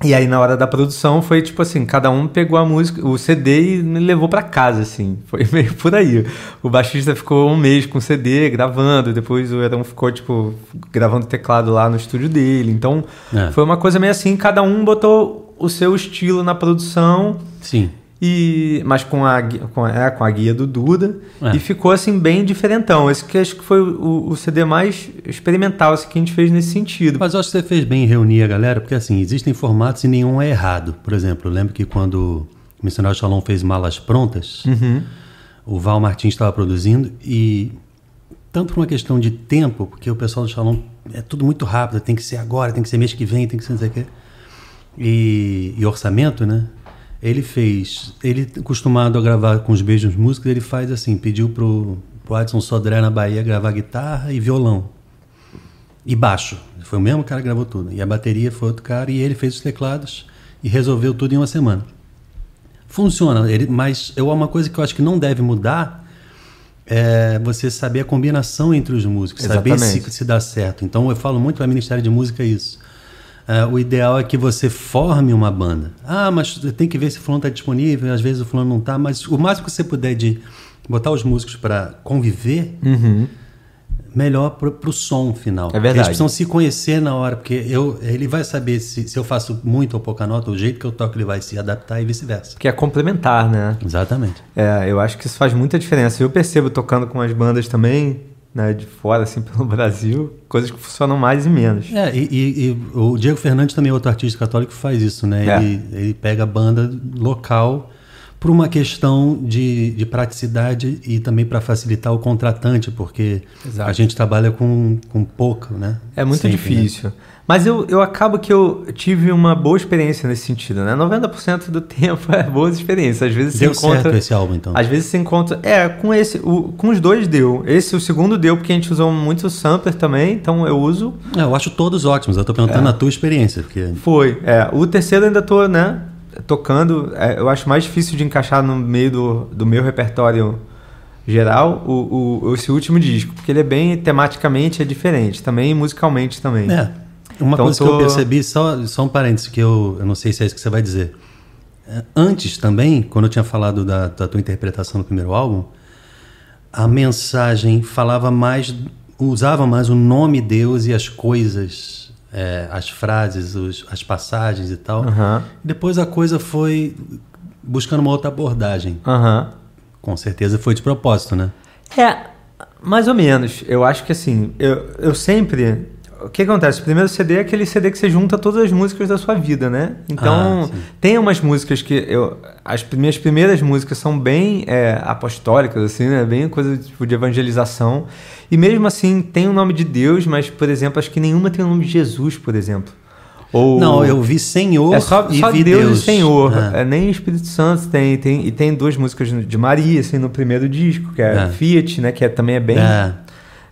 E aí na hora da produção foi tipo assim, cada um pegou a música, o CD e me levou pra casa assim. [laughs] Foi meio por aí. O baixista ficou um mês com o CD gravando, depois o Edão ficou tipo gravando teclado lá no estúdio dele. Então
É.
foi uma coisa meio assim, cada um botou o seu estilo na produção
Sim.
E mas com a com a, é, com a guia do Duda
É.
e ficou assim bem diferentão. Esse que acho que foi o, o CD mais experimental assim, que a gente fez nesse sentido.
Mas eu acho que você fez bem em reunir a galera, porque assim, existem formatos e nenhum é errado. Por exemplo, eu lembro que quando o Missionário Shalom fez Malas Prontas,
Uhum.
o Val Martins estava produzindo e tanto por uma questão de tempo, porque o pessoal do Shalom é tudo muito rápido, tem que ser agora, tem que ser mês que vem, tem que ser não sei o quê. E, e orçamento, né? Ele fez, ele acostumado a gravar com os beijos músicos, ele faz assim, pediu pro, pro Adson Sodré na Bahia gravar guitarra e violão. E baixo. Foi o mesmo cara que gravou tudo. E a bateria foi outro cara e ele fez os teclados e resolveu tudo em uma semana. Funciona, ele, mas é uma coisa que eu acho que não deve mudar é você saber a combinação entre os músicos, saber
Exatamente.
se, se dá certo. Então eu falo muito para Ministério de Música isso. É, o ideal é que você forme uma banda. Ah, mas tem que ver se o fulano está disponível, às vezes o fulano não está, mas o máximo que você puder de botar os músicos para conviver, melhor pro, pro som final.
É verdade.
Eles precisam se conhecer na hora, porque eu, ele vai saber se, se eu faço muito ou pouca nota, o jeito que eu toco ele vai se adaptar e vice-versa.
Que é complementar, né?
Exatamente.
É, eu acho que isso faz muita diferença. Eu percebo tocando com as bandas também, né, de fora, assim, [laughs] pelo Brasil, coisas que funcionam mais e menos.
É, e, e- e o Diego Fernandes também é outro artista católico que faz isso, né?
É.
Ele, ele pega a banda local por uma questão de, de praticidade e também para facilitar o contratante, porque
Exato.
a gente trabalha com, com pouco, né?
É muito
Sempre,
difícil. Mas eu, eu acabo que eu tive uma boa experiência nesse sentido, né? 90% do tempo [laughs] é boas experiências. Às vezes?
Deu
você encontra.
certo esse álbum, então.
Às vezes você encontra. É, com esse. O, com os dois deu. Esse, o segundo deu, porque a gente usou muito sampler também, então eu uso.
É, eu acho todos ótimos. Eu tô
É.
perguntando a tua experiência, porque
Foi. É, o terceiro ainda tô, né? Tocando. É, eu acho mais difícil de encaixar no meio do, do meu repertório geral o, o, esse último disco, porque ele é bem tematicamente é diferente, também musicalmente também.
É. Uma
Então
coisa
tô-
que eu percebi, só, só um parênteses, que eu, eu não sei se é isso que você vai dizer. É, Antes também, quando eu tinha falado da, da tua interpretação no primeiro álbum, a mensagem falava mais, usava mais o nome Deus e as coisas, é, as frases, os- as passagens e tal.
Aham.
Depois a coisa foi buscando uma outra abordagem.
Aham.
Com certeza foi de propósito, né?
É, mais ou menos. Eu acho que assim, eu, eu sempre. O que acontece? O primeiro CD é aquele CD que você junta todas as músicas da sua vida, né? Então,
Ah,
tem umas músicas que eu. As minhas primeiras músicas são bem é, apostólicas, assim, né? Bem coisa tipo, de evangelização. E mesmo assim, tem o nome de Deus, mas, por exemplo, acho que nenhuma tem o nome de Jesus, por exemplo. Ou...
Não, eu vi Senhor
É só,
e
só
vi
Deus,
Deus.
e Senhor.
É.
É, nem Espírito Santo tem, tem. E tem duas músicas de Maria, assim, no primeiro disco, que é,
É.
Fiat, né? Que é- também é bem.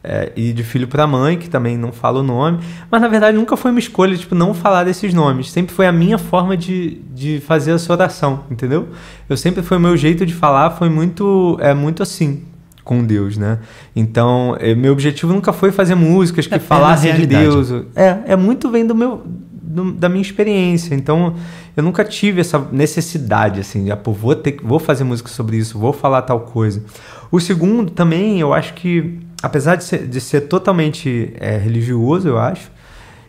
É.
e de filho para mãe, que também não fala o nome. Mas na verdade nunca foi uma escolha, tipo, não falar desses nomes. Sempre foi a minha forma de, de fazer essa oração, entendeu? Eu sempre foi o meu jeito de falar, foi muito, é muito assim com Deus, né? Então, é, meu objetivo nunca foi fazer músicas que
É, é
falassem de. Deus. É, é muito vem do meu do- da minha experiência. Então, eu nunca tive essa necessidade assim, de, ah, pô, vou ter vou fazer música sobre isso, vou falar tal coisa. O segundo também, eu acho que apesar de ser, de ser totalmente é, religioso, eu acho,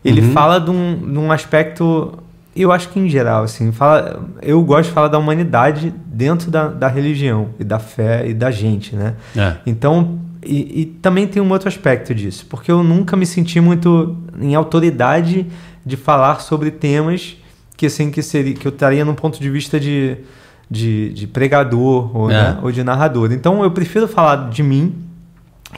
ele
Uhum.
fala de um, de um aspecto eu acho que em geral, assim, fala, eu gosto de falar da humanidade dentro da, da religião e da fé e da gente, né?
É.
Então, e, e também tem um outro aspecto disso, porque eu nunca me senti muito em autoridade de falar sobre temas que assim que seria que eu estaria num ponto de vista de, de, de pregador ou,
É.
né, ou de narrador. Então eu prefiro falar de mim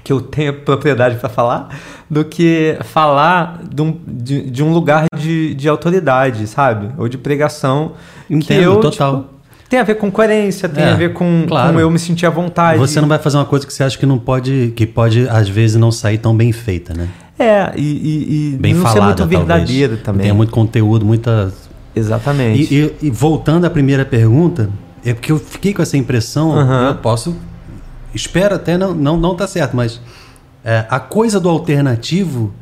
que eu tenho propriedade para falar do que falar de um, de, de um lugar de, de autoridade, sabe? Ou de pregação que
Entendo,
eu
total.
tipo, tem a ver com coerência, tem
É,
a ver com,
claro.
com eu me sentir à vontade.
Você não vai fazer uma coisa que você acha que não pode, que pode às vezes não sair tão bem feita, né?
É, e, e, e
Bem
não ser
falada,
muito verdadeiro
talvez.
também.
Tem muito conteúdo, muita.
Exatamente.
E, e- e voltando à primeira pergunta, é porque eu fiquei com essa impressão. Eu posso, espero até não não não tá certo, mas é, a coisa do alternativo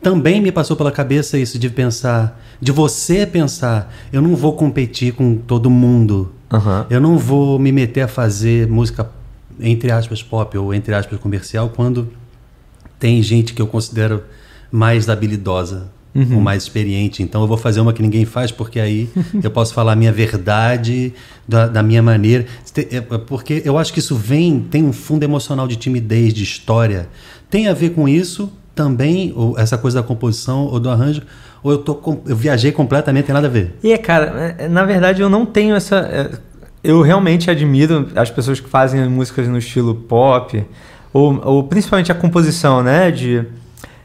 também me passou pela cabeça isso de pensar, de você pensar, eu não vou competir com todo mundo.
Aham.
Eu não vou me meter a fazer música entre aspas pop ou entre aspas comercial quando tem gente que eu considero mais habilidosa
Uhum.
ou mais experiente. Então eu vou fazer uma que ninguém faz porque aí [laughs] eu posso falar a minha verdade da, da minha maneira. É, é Porque eu acho que isso vem, tem um fundo emocional de timidez, de história. Tem a ver com isso também, ou essa coisa da composição ou do arranjo, ou eu, tô, eu viajei completamente, tem nada a ver.
E é, cara, é, na verdade eu não tenho essa. Eu realmente admiro as pessoas que fazem músicas no estilo pop, ou, ou principalmente a composição, né? De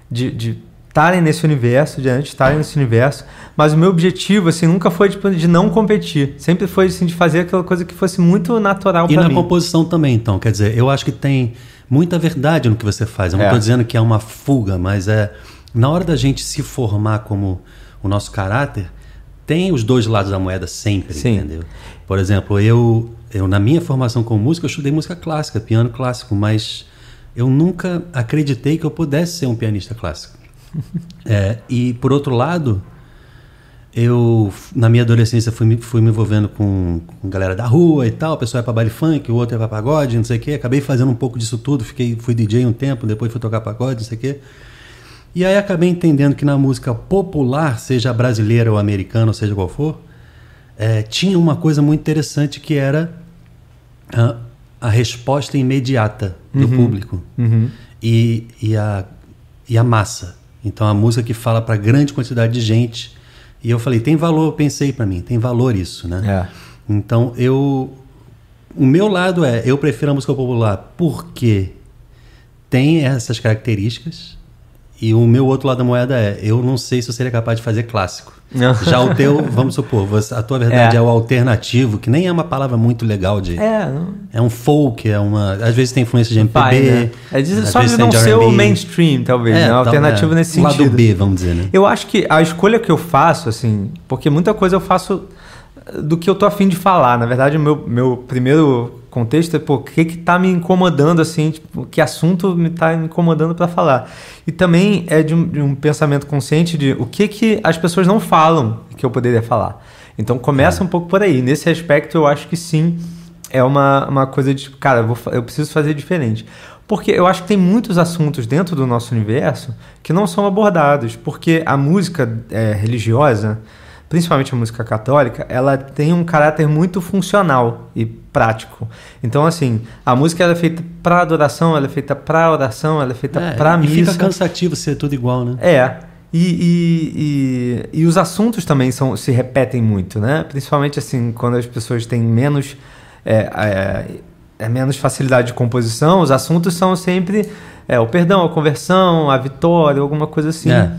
de de estarem nesse universo, de estarem nesse universo. Mas o meu objetivo, assim, nunca foi tipo, de não competir. Sempre foi assim, de fazer aquela coisa que fosse muito natural
E
para
na
mim.
composição também, então. Quer dizer, eu acho que tem muita verdade no que você faz. Eu não
É.
estou dizendo que é uma fuga, mas é na hora da gente se formar como o nosso caráter, tem os dois lados da moeda sempre,
Sim.
entendeu? Por exemplo, eu, eu na minha formação como músico, eu estudei música clássica, piano clássico, mas eu nunca acreditei que eu pudesse ser um pianista clássico. É, e por outro lado, eu, na minha adolescência, fui, me- fui me envolvendo com, com galera da rua e tal. O pessoal ia pra baile funk, o outro ia pra pagode, não sei o quê. Acabei fazendo um pouco disso tudo. Fiquei, fui DJ um tempo, depois fui tocar pagode, não sei o quê. E aí acabei entendendo que na música popular, seja brasileira ou americana, ou seja qual for, eh, tinha uma coisa muito interessante que era a, a resposta imediata do público
Uhum.
e, e, a, e a massa. Então a música que fala para grande quantidade de gente. E eu falei, tem valor, pensei para mim, tem valor isso, né?
É.
Então eu. O meu lado é, eu prefiro a música popular porque tem essas características. E o meu outro lado da moeda é, eu não sei se eu seria capaz de fazer clássico. [laughs] Já o teu, vamos supor, a tua verdade é.
É.
o alternativo, que nem é uma palavra muito legal de.
É, não-
É um folk, é uma. Às vezes tem influência de MPB.
vai, né? É só de não ser o mainstream, talvez,
É,
né? Alternativo
é,
nesse
o lado
sentido.
B, vamos dizer, né?
Eu acho que a escolha que eu faço, assim, porque muita coisa eu faço do que eu tô afim de falar. Na verdade, o meu, meu primeiro contexto é, o que que tá me incomodando, assim, tipo, que assunto me tá me incomodando para falar. E também é de um, de um pensamento consciente de o que que as pessoas não falam que eu poderia falar. Então começa um pouco por aí. Nesse aspecto, eu acho que sim, é uma, uma coisa de, cara, eu, vou, eu preciso fazer diferente. Porque eu acho que tem muitos assuntos dentro do nosso universo que não são abordados. Porque a música é, religiosa, principalmente a música católica, ela tem um caráter muito funcional e prático. Então, assim, a música ela é feita para adoração, ela é feita para oração, ela é feita
É,
para
e
missa.
fica cansativo ser tudo igual, né?
É. E, e, e, e os assuntos também são, se repetem muito, né? Principalmente assim, quando as pessoas têm menos, é, é, é menos facilidade de composição, os assuntos são sempre é, o perdão, a conversão, a vitória, alguma coisa assim.
É.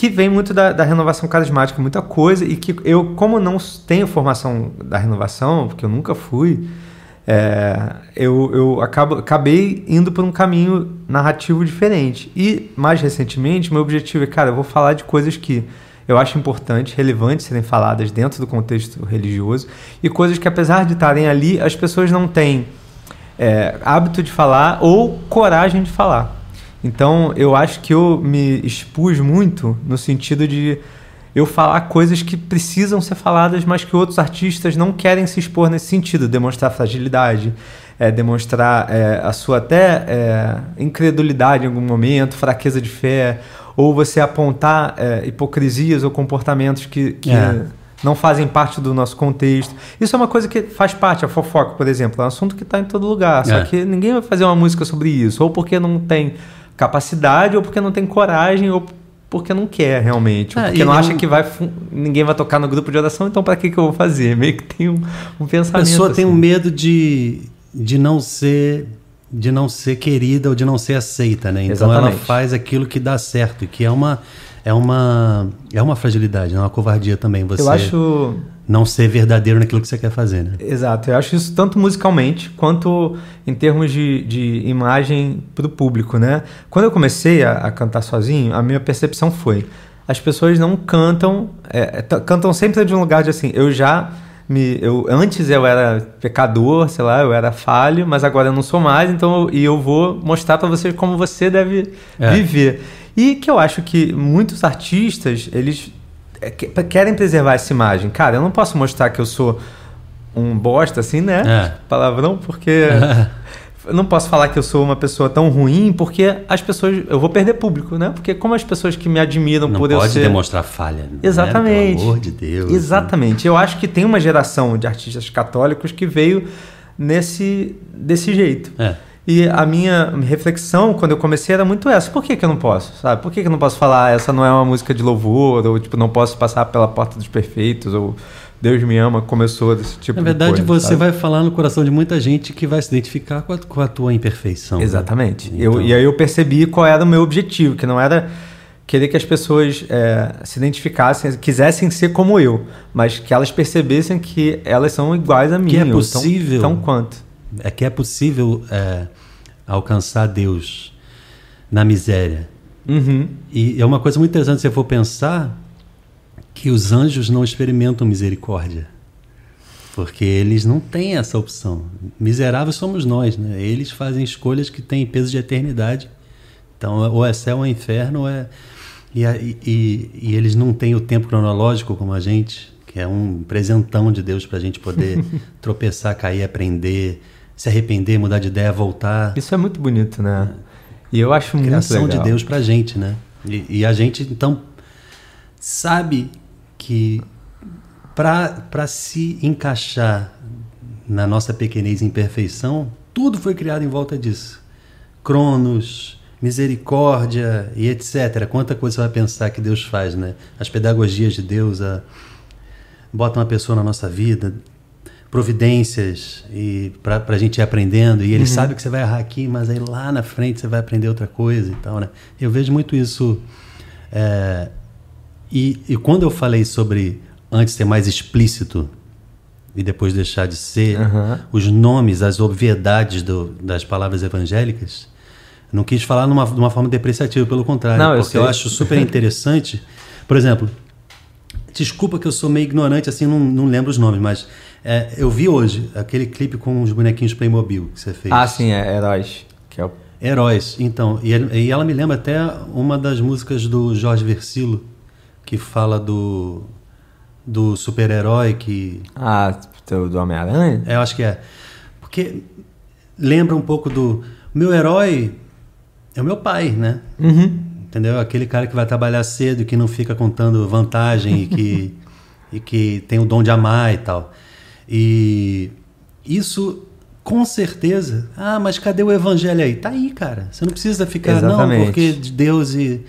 Que vem muito da, da renovação carismática, muita coisa, e que eu, como não tenho formação da renovação, porque eu nunca fui, é, eu, eu acabo, acabei indo por um caminho narrativo diferente. E, mais recentemente, meu objetivo é, cara, eu vou falar de coisas que eu acho importantes, relevantes serem faladas dentro do contexto religioso, e coisas que, apesar de estarem ali, as pessoas não têm é, hábito de falar ou coragem de falar. Então, eu acho que eu me expus muito no sentido de eu falar coisas que precisam ser faladas, mas que outros artistas não querem se expor nesse sentido, demonstrar fragilidade, é, demonstrar é, a sua até é, incredulidade em algum momento, fraqueza de fé, ou você apontar é, hipocrisias ou comportamentos que, que
É.
não fazem parte do nosso contexto. Isso é uma coisa que faz parte, a fofoca, por exemplo, é um assunto que está em todo lugar, só
É.
que ninguém vai fazer uma música sobre isso, ou porque não tem capacidade, ou porque não tem coragem, ou porque não quer realmente,
É,
porque não acha que vai ninguém vai tocar no grupo de oração, então para que, que eu vou fazer? Meio que tem um, um
A
pensamento.
pessoa tem
assim.
um medo de, de não ser de não ser querida ou de não ser aceita, né? Então ela
Exatamente.
faz aquilo que dá certo, que é uma é uma é uma fragilidade, é uma covardia também você
Eu acho
não ser verdadeiro naquilo que você quer fazer, né?
Exato, eu acho isso tanto musicalmente quanto em termos de, de imagem para o público, né? Quando eu comecei a, a cantar sozinho, a minha percepção foi: as pessoas não cantam, é, t- cantam sempre de um lugar de assim, eu já me, eu antes eu era pecador, sei lá, eu era falho, mas agora eu não sou mais, então eu- e eu vou mostrar para vocês como você deve
É.
viver. E que eu acho que muitos artistas, eles é, que- querem preservar essa imagem. Cara, eu não posso mostrar que eu sou um bosta assim, né?
É.
Palavrão, porque [laughs] eu não posso falar que eu sou uma pessoa tão ruim, porque as pessoas, eu vou perder público, né? Porque como as pessoas que me admiram
Não
por eu
pode
ser
demonstrar falha. né?
Exatamente.
Pelo amor de Deus. né?
Exatamente. Eu acho que tem uma geração de artistas católicos que veio nesse desse jeito.
É.
E a minha reflexão quando eu comecei era muito essa. Por que, que eu não posso? Sabe? Por que, que eu não posso falar essa não é uma música de louvor? Ou tipo, não posso passar pela porta dos perfeitos? Ou Deus me ama, começou desse tipo
Na verdade,
de coisa.
você
sabe?
vai falar no coração de muita gente que vai se identificar com a, com a tua imperfeição. né?
Exatamente.
Então-
Eu, e aí eu percebi qual era o meu objetivo, que não era querer que as pessoas é, se identificassem, quisessem ser como eu, mas que elas percebessem que elas são iguais a mim.
Que é
ou tão-
possível.
Tão, quanto.
É que é possível é, alcançar Deus na miséria.
Uhum.
E é uma coisa muito interessante se você for pensar que os anjos não experimentam misericórdia. Porque eles não têm essa opção. Miseráveis somos nós, né? Eles fazem escolhas que têm peso de eternidade. Então, ou é céu ou é inferno, ou é. E, e, e, eles não têm o tempo cronológico como a gente, que é um presentão de Deus para a gente poder [laughs] tropeçar, cair, aprender, se arrepender, mudar de ideia, voltar.
Isso é muito bonito, né? E eu acho muito
Criação
legal.
de Deus para a gente, né? E, e, a gente, então, sabe que para se encaixar na nossa pequenez e imperfeição, tudo foi criado em volta disso. Cronos, misericórdia e etc. Quanta coisa você vai pensar que Deus faz, né? As pedagogias de Deus, a... bota uma pessoa na nossa vida, providências e para a gente ir aprendendo. E ele uhum. sabe que você vai errar aqui, mas aí lá na frente você vai aprender outra coisa e tal, né? Eu vejo muito isso. É... E, e quando eu falei sobre antes ser mais explícito e depois deixar de ser, uhum. os nomes, as obviedades do, das palavras evangélicas, não quis falar numa, de uma forma depreciativa, pelo contrário, não, porque eu, eu acho super interessante. Por exemplo, desculpa que eu sou meio ignorante, assim, não, não lembro os nomes, mas é, eu vi hoje aquele clipe com os bonequinhos Playmobil que você fez.
Ah, sim, é Heróis. Que é o...
Heróis, então. E, e ela me lembra até uma das músicas do Jorge Versilo, que fala do, do super-herói que.
Ah, do Homem-Aranha?
É, eu acho que é. Porque lembra um pouco do. Meu herói é o meu pai, né?
Uhum.
Entendeu? Aquele cara que vai trabalhar cedo, que não fica contando vantagem e que, [laughs] e que tem o dom de amar e tal. E isso, com certeza. Ah, mas cadê o evangelho aí? Tá aí, cara. Você não precisa ficar, Exatamente. não, porque de Deus e.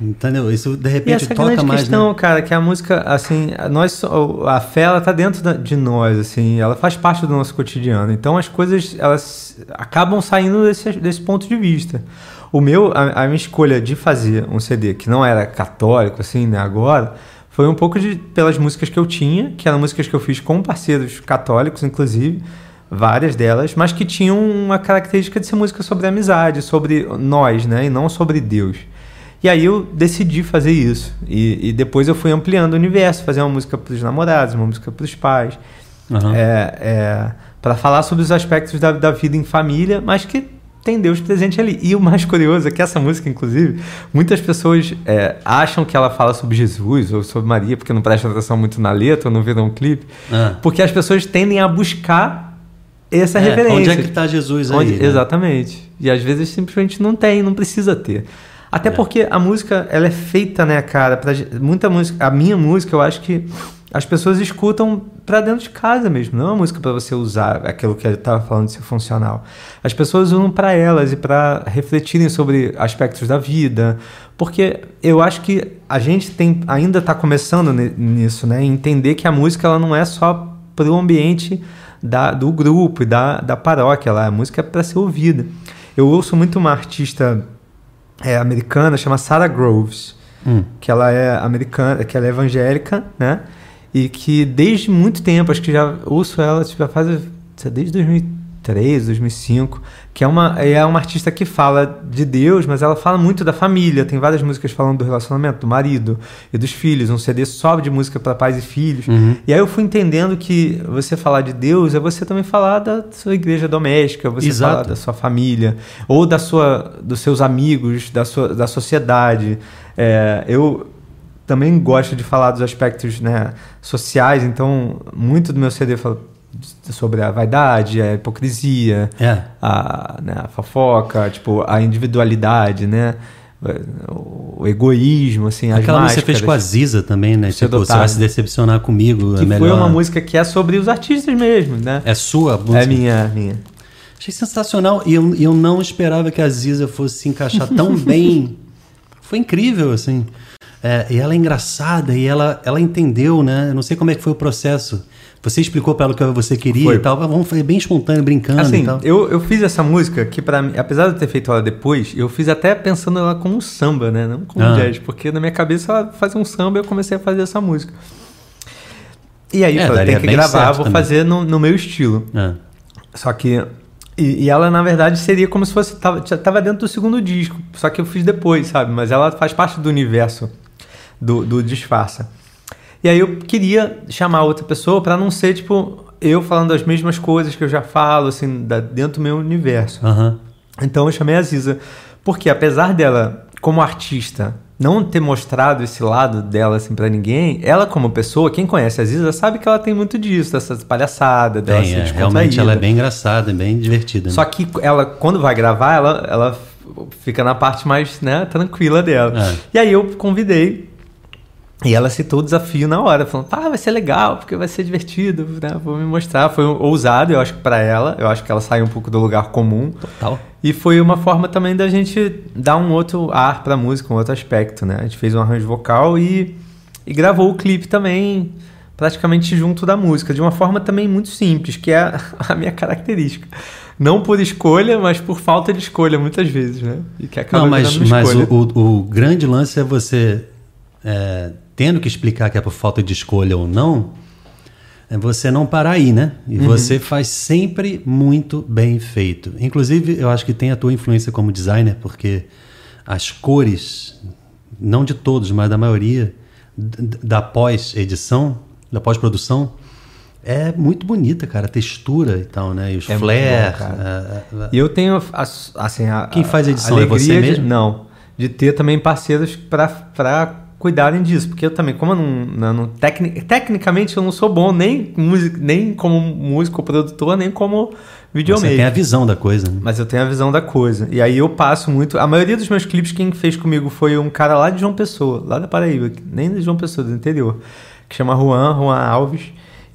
Entendeu? Isso de repente e essa toca grande mais.
questão,
né?
cara, que a música, assim, nós, a fé, ela tá dentro de nós, assim, ela faz parte do nosso cotidiano. Então as coisas, elas acabam saindo desse, desse ponto de vista. O meu, a, a, minha escolha de fazer um CD que não era católico, assim, né, agora, foi um pouco de, pelas músicas que eu tinha, que eram músicas que eu fiz com parceiros católicos, inclusive, várias delas, mas que tinham uma característica de ser música sobre amizade, sobre nós, né, e não sobre Deus. E aí eu decidi fazer isso. E, e depois eu fui ampliando o universo, fazer uma música para os namorados, uma música para os pais. Uhum. É, é, para falar sobre os aspectos da, da vida em família, mas que tem Deus presente ali. E o mais [laughs] curioso é que essa música, inclusive, muitas pessoas é, acham que ela fala sobre Jesus ou sobre Maria, porque não prestam atenção muito na letra ou não viram um clipe, ah. porque as pessoas tendem a buscar essa é, referência.
Onde é que está Jesus aí? Onde,
né? Exatamente. E às vezes simplesmente não tem, não precisa ter. Até é. porque a música, ela é feita, né, cara, pra, muita música, a minha música, eu acho que as pessoas escutam para dentro de casa mesmo, não é uma música para você usar aquilo que eu estava falando de ser funcional. As pessoas usam para elas e para refletirem sobre aspectos da vida, porque eu acho que a gente tem ainda está começando nisso, né? Entender que a música ela não é só para o ambiente da, do grupo e da, da paróquia, lá. a música é para ser ouvida. Eu ouço muito uma artista é, americana chamada Sarah Groves, hum. que ela é americana, que ela é evangélica, né? e que desde muito tempo, acho que já ouço ela tipo, faz desde 2003, 2005, que é uma, é uma artista que fala de Deus, mas ela fala muito da família. Tem várias músicas falando do relacionamento do marido e dos filhos, um CD só de música para pais e filhos. Uhum. E aí eu fui entendendo que você falar de Deus é você também falar da sua igreja doméstica, você Exato. falar da sua família, ou da sua, dos seus amigos, da, sua, da sociedade. É, eu também gosto de falar dos aspectos né, sociais, então muito do meu CD fala sobre a vaidade, a hipocrisia,
é.
a, né, a fofoca, tipo, a individualidade, né? O, egoísmo, assim,
Aquela
música
você fez com a Ziza também, né? Tipo, você vai se decepcionar comigo.
É que é foi uma música que é sobre os artistas mesmo, né?
É sua música?
É minha, é minha.
Achei sensacional e eu, eu não esperava que a Ziza fosse se encaixar tão [laughs] bem. Foi incrível, assim. É, e ela é engraçada e ela, ela entendeu, né? Eu não sei como é que foi o processo. Você explicou para ela o que você queria foi. e tal. Vamos fazer bem espontâneo, brincando
assim,
e tal.
Eu, eu fiz essa música que, para mim, apesar de eu ter feito ela depois, eu fiz até pensando ela como um samba, né? Não como ah. jazz. Porque na minha cabeça ela fazia um samba e eu comecei a fazer essa música. E aí é, eu falei, tem que gravar, vou também. fazer no, no meu estilo.
É.
Só que e, e, ela, na verdade, seria como se fosse. Tava, tava dentro do segundo disco. Só que eu fiz depois, sabe? Mas ela faz parte do universo do, do disfarça. E aí eu queria chamar outra pessoa para não ser, tipo, eu falando as mesmas coisas que eu já falo, assim, da, dentro do meu universo.
Uhum.
Então eu chamei a Ziza. Porque apesar dela, como artista, não ter mostrado esse lado dela assim para ninguém, ela como pessoa, quem conhece a Ziza sabe que ela tem muito disso, dessas palhaçadas, dela
Tem,
ser
é, realmente ela é bem engraçada, bem divertida. né?
Só que ela, quando vai gravar, ela, ela fica na parte mais né, tranquila dela.
É.
E aí eu convidei e ela citou o desafio na hora, falando, ah, vai ser legal, porque vai ser divertido, né? Vou me mostrar. Foi ousado, eu acho pra ela, eu acho que ela saiu um pouco do lugar comum.
Total.
E foi uma forma também da gente dar um outro ar pra música, um outro aspecto, né? A gente fez um arranjo vocal e, e gravou o clipe também praticamente junto da música, de uma forma também muito simples, que é [laughs] a, minha característica. Não por escolha, mas por falta de escolha, muitas vezes, né? E que acaba
Não, mas, mas o, o- o grande lance é você, é, tendo que explicar que é por falta de escolha ou não, é você não parar aí, né? E
Uhum.
você faz sempre muito bem feito. Inclusive, eu acho que tem a tua influência como designer, porque as cores, não de todos, mas da maioria, da pós-edição, da pós-produção, é muito bonita, cara. A textura e tal, né? E os
É
flares. a- a- a-
E eu tenho, as- assim, a,
Quem faz a edição?
alegria
É você
de-
mesmo?
não, de ter também parceiros para cuidarem disso, porque eu também, como eu não, não, não- tecni- tecnicamente eu não sou bom nem, músico, nem como músico ou produtor, nem como
Você
videomaker.
tem a visão da coisa. né?
Mas eu tenho a visão da coisa. E aí eu passo muito. A maioria dos meus clipes, quem fez comigo foi um cara lá de João Pessoa, lá da Paraíba, nem de João Pessoa, do interior, que chama Juan, Juan Alves.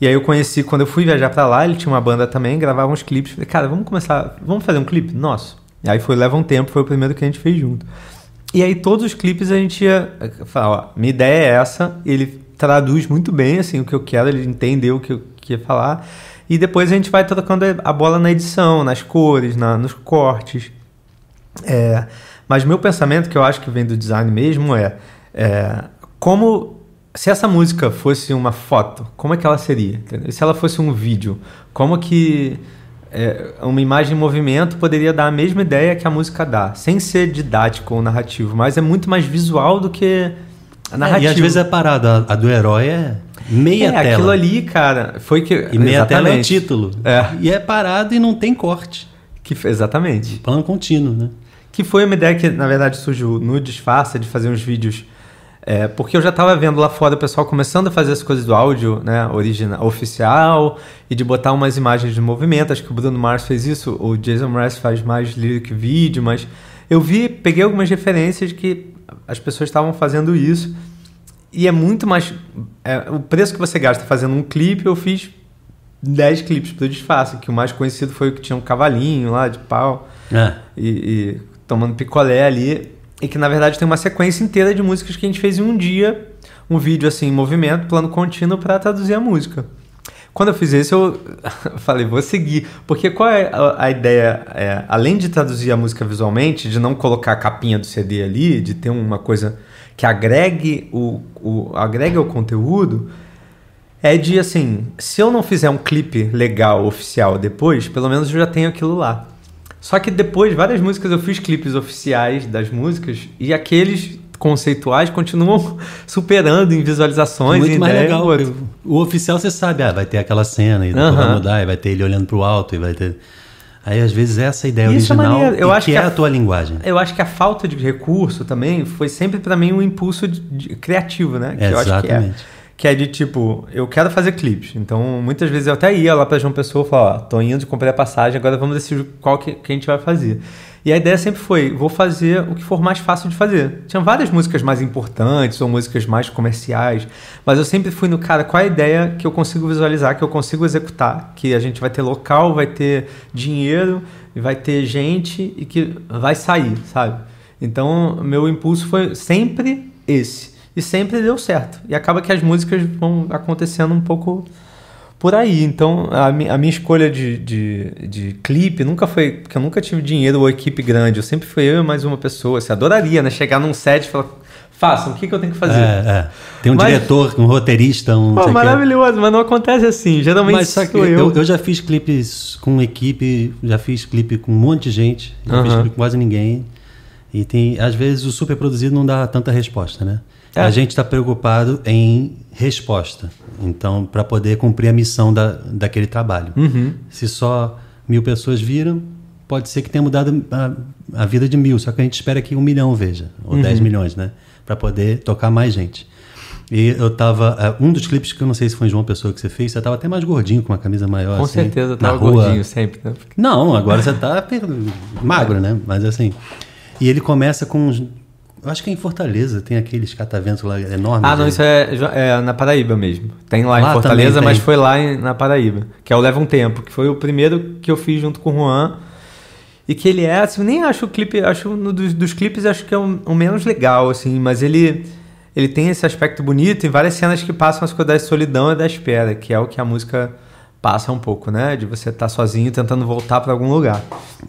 E aí eu conheci, quando eu fui viajar pra lá, ele tinha uma banda também, gravava uns clipes. Falei, cara, vamos começar, vamos fazer um clipe? Nosso. E aí foi, leva um tempo, foi o primeiro que a gente fez junto. E aí todos os clipes a gente ia falar, ó, minha ideia é essa, ele traduz muito bem, assim, o que eu quero, ele entendeu o que eu queria falar. E depois a gente vai trocando a bola na edição, nas cores, na, nos cortes. É, mas meu pensamento, que eu acho que vem do design mesmo, é, é como se essa música fosse uma foto, como é que ela seria? entendeu? Se ela fosse um vídeo, como que é, uma imagem em movimento poderia dar a mesma ideia que a música dá, sem ser didático ou narrativo, mas é muito mais visual do que a narrativa.
É, e às vezes é parada. A, do herói é meia
é,
tela.
aquilo ali, cara, foi que
E meia tela é o
exatamente.
título.
É.
E é parado e não tem corte.
Que, exatamente.
Plano contínuo, né?
Que foi uma ideia que, na verdade, surgiu no disfarce de fazer uns vídeos. É, porque eu já estava vendo lá fora o pessoal começando a fazer as coisas do áudio, né, original, oficial, e de botar umas imagens de movimento. Acho que o Bruno Mars fez isso, o Jason Mraz faz mais lyric vídeo, mas eu vi, peguei algumas referências que as pessoas estavam fazendo isso. E é muito mais. é, o preço que você gasta fazendo um clipe, eu fiz 10 clipes pro disfarce, que o mais conhecido foi o que tinha um cavalinho lá de pau
É.
e, e tomando picolé ali. E que na verdade tem uma sequência inteira de músicas que a gente fez em um dia, um vídeo assim em movimento, plano contínuo para traduzir a música. Quando eu fiz isso, eu [laughs] falei, vou seguir. Porque qual é a, ideia? É, além de traduzir a música visualmente, de não colocar a capinha do CD ali, de ter uma coisa que agregue o, o, agregue o conteúdo, é de assim, se eu não fizer um clipe legal, oficial depois, pelo menos eu já tenho aquilo lá. Só que depois, várias músicas eu fiz clipes oficiais das músicas e aqueles conceituais continuam [laughs] superando em visualizações
Muito
em
mais legal. O oficial você sabe, ah, vai ter aquela cena e
Aham.
vai mudar, e vai ter ele olhando pro alto e vai ter. Aí às vezes essa é a ideia
Isso é
original.
Eu acho
que,
que
é
a-
a tua linguagem.
Eu acho que a falta de recurso também foi sempre para mim um impulso de- de- criativo, né? É.
Exatamente.
Que é de tipo, eu quero fazer clipes. Então, muitas vezes eu até ia lá pra João Pessoa e falava, ó, tô indo, comprei a passagem, agora vamos decidir qual que, que a gente vai fazer. E a ideia sempre foi, vou fazer o que for mais fácil de fazer. Tinha várias músicas mais importantes ou músicas mais comerciais, mas eu sempre fui no cara, qual é a ideia que eu consigo visualizar, que eu consigo executar, que a gente vai ter local, vai ter dinheiro, vai ter gente e que vai sair, sabe? Então, meu impulso foi sempre esse. E sempre deu certo. E acaba que as músicas vão acontecendo um pouco por aí. Então, a, mi- a minha escolha de, de, de clipe nunca foi. Porque eu nunca tive dinheiro ou equipe grande. Eu sempre fui eu e mais uma pessoa. Você adoraria, né? Chegar num set e falar: façam, o que, que eu tenho que fazer?
É, é. Tem um
Mas-
diretor, um roteirista, um.
Pô, maravilhoso, mas não acontece assim. Geralmente
Mas só que eu,
eu.
eu já fiz clipes com equipe, já fiz clipe com um monte de gente, já fiz
Aham.
clipe com quase ninguém. E tem, às vezes, o super produzido não dá tanta resposta, né?
É.
A gente está preocupado em resposta. Então, para poder cumprir a missão da, daquele trabalho.
Uhum.
Se só mil pessoas viram, pode ser que tenha mudado a, a vida de mil, só que a gente espera que um milhão veja, ou
Uhum.
10 milhões, né? Para poder tocar mais gente. E eu tava. eh, Um dos clipes que eu não sei se foi João Pessoa que você fez, você tava até mais gordinho, com uma camisa maior.
Com
assim,
certeza, eu
na
tava
rua.
gordinho sempre, né?
Não, agora você tá magro, né? Mas assim. E ele começa com. uns- Eu acho que é em Fortaleza, tem aqueles cataventos lá enormes.
Ah, não,
né?
isso é, é na Paraíba mesmo. Tem lá,
Lá
em Fortaleza, mas foi lá em- na Paraíba. Que é o Leva um Tempo, que foi o primeiro que eu fiz junto com o Juan. E que ele é, assim, nem acho o clipe, acho no dos, dos clipes, acho que é o, o menos legal, assim, mas ele ele tem esse aspecto bonito em várias cenas que passam as coisas da solidão e da espera, que é o que a música passa um pouco, né? De você estar sozinho tentando voltar para algum lugar.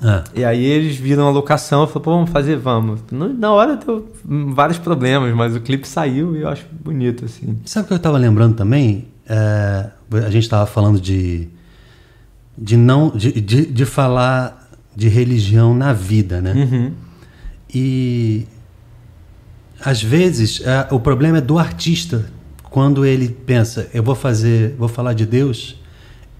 Ah,
E aí eles viram a locação e falaram, pô, vamos fazer, vamos. Na hora deu vários problemas, mas o clipe saiu e eu acho bonito, assim.
Sabe o que eu estava lembrando também? É, a gente estava falando de, de não de, de, de falar de religião na vida, né?
Uhum.
E às vezes é, o problema é do artista quando ele pensa eu vou fazer vou falar de Deus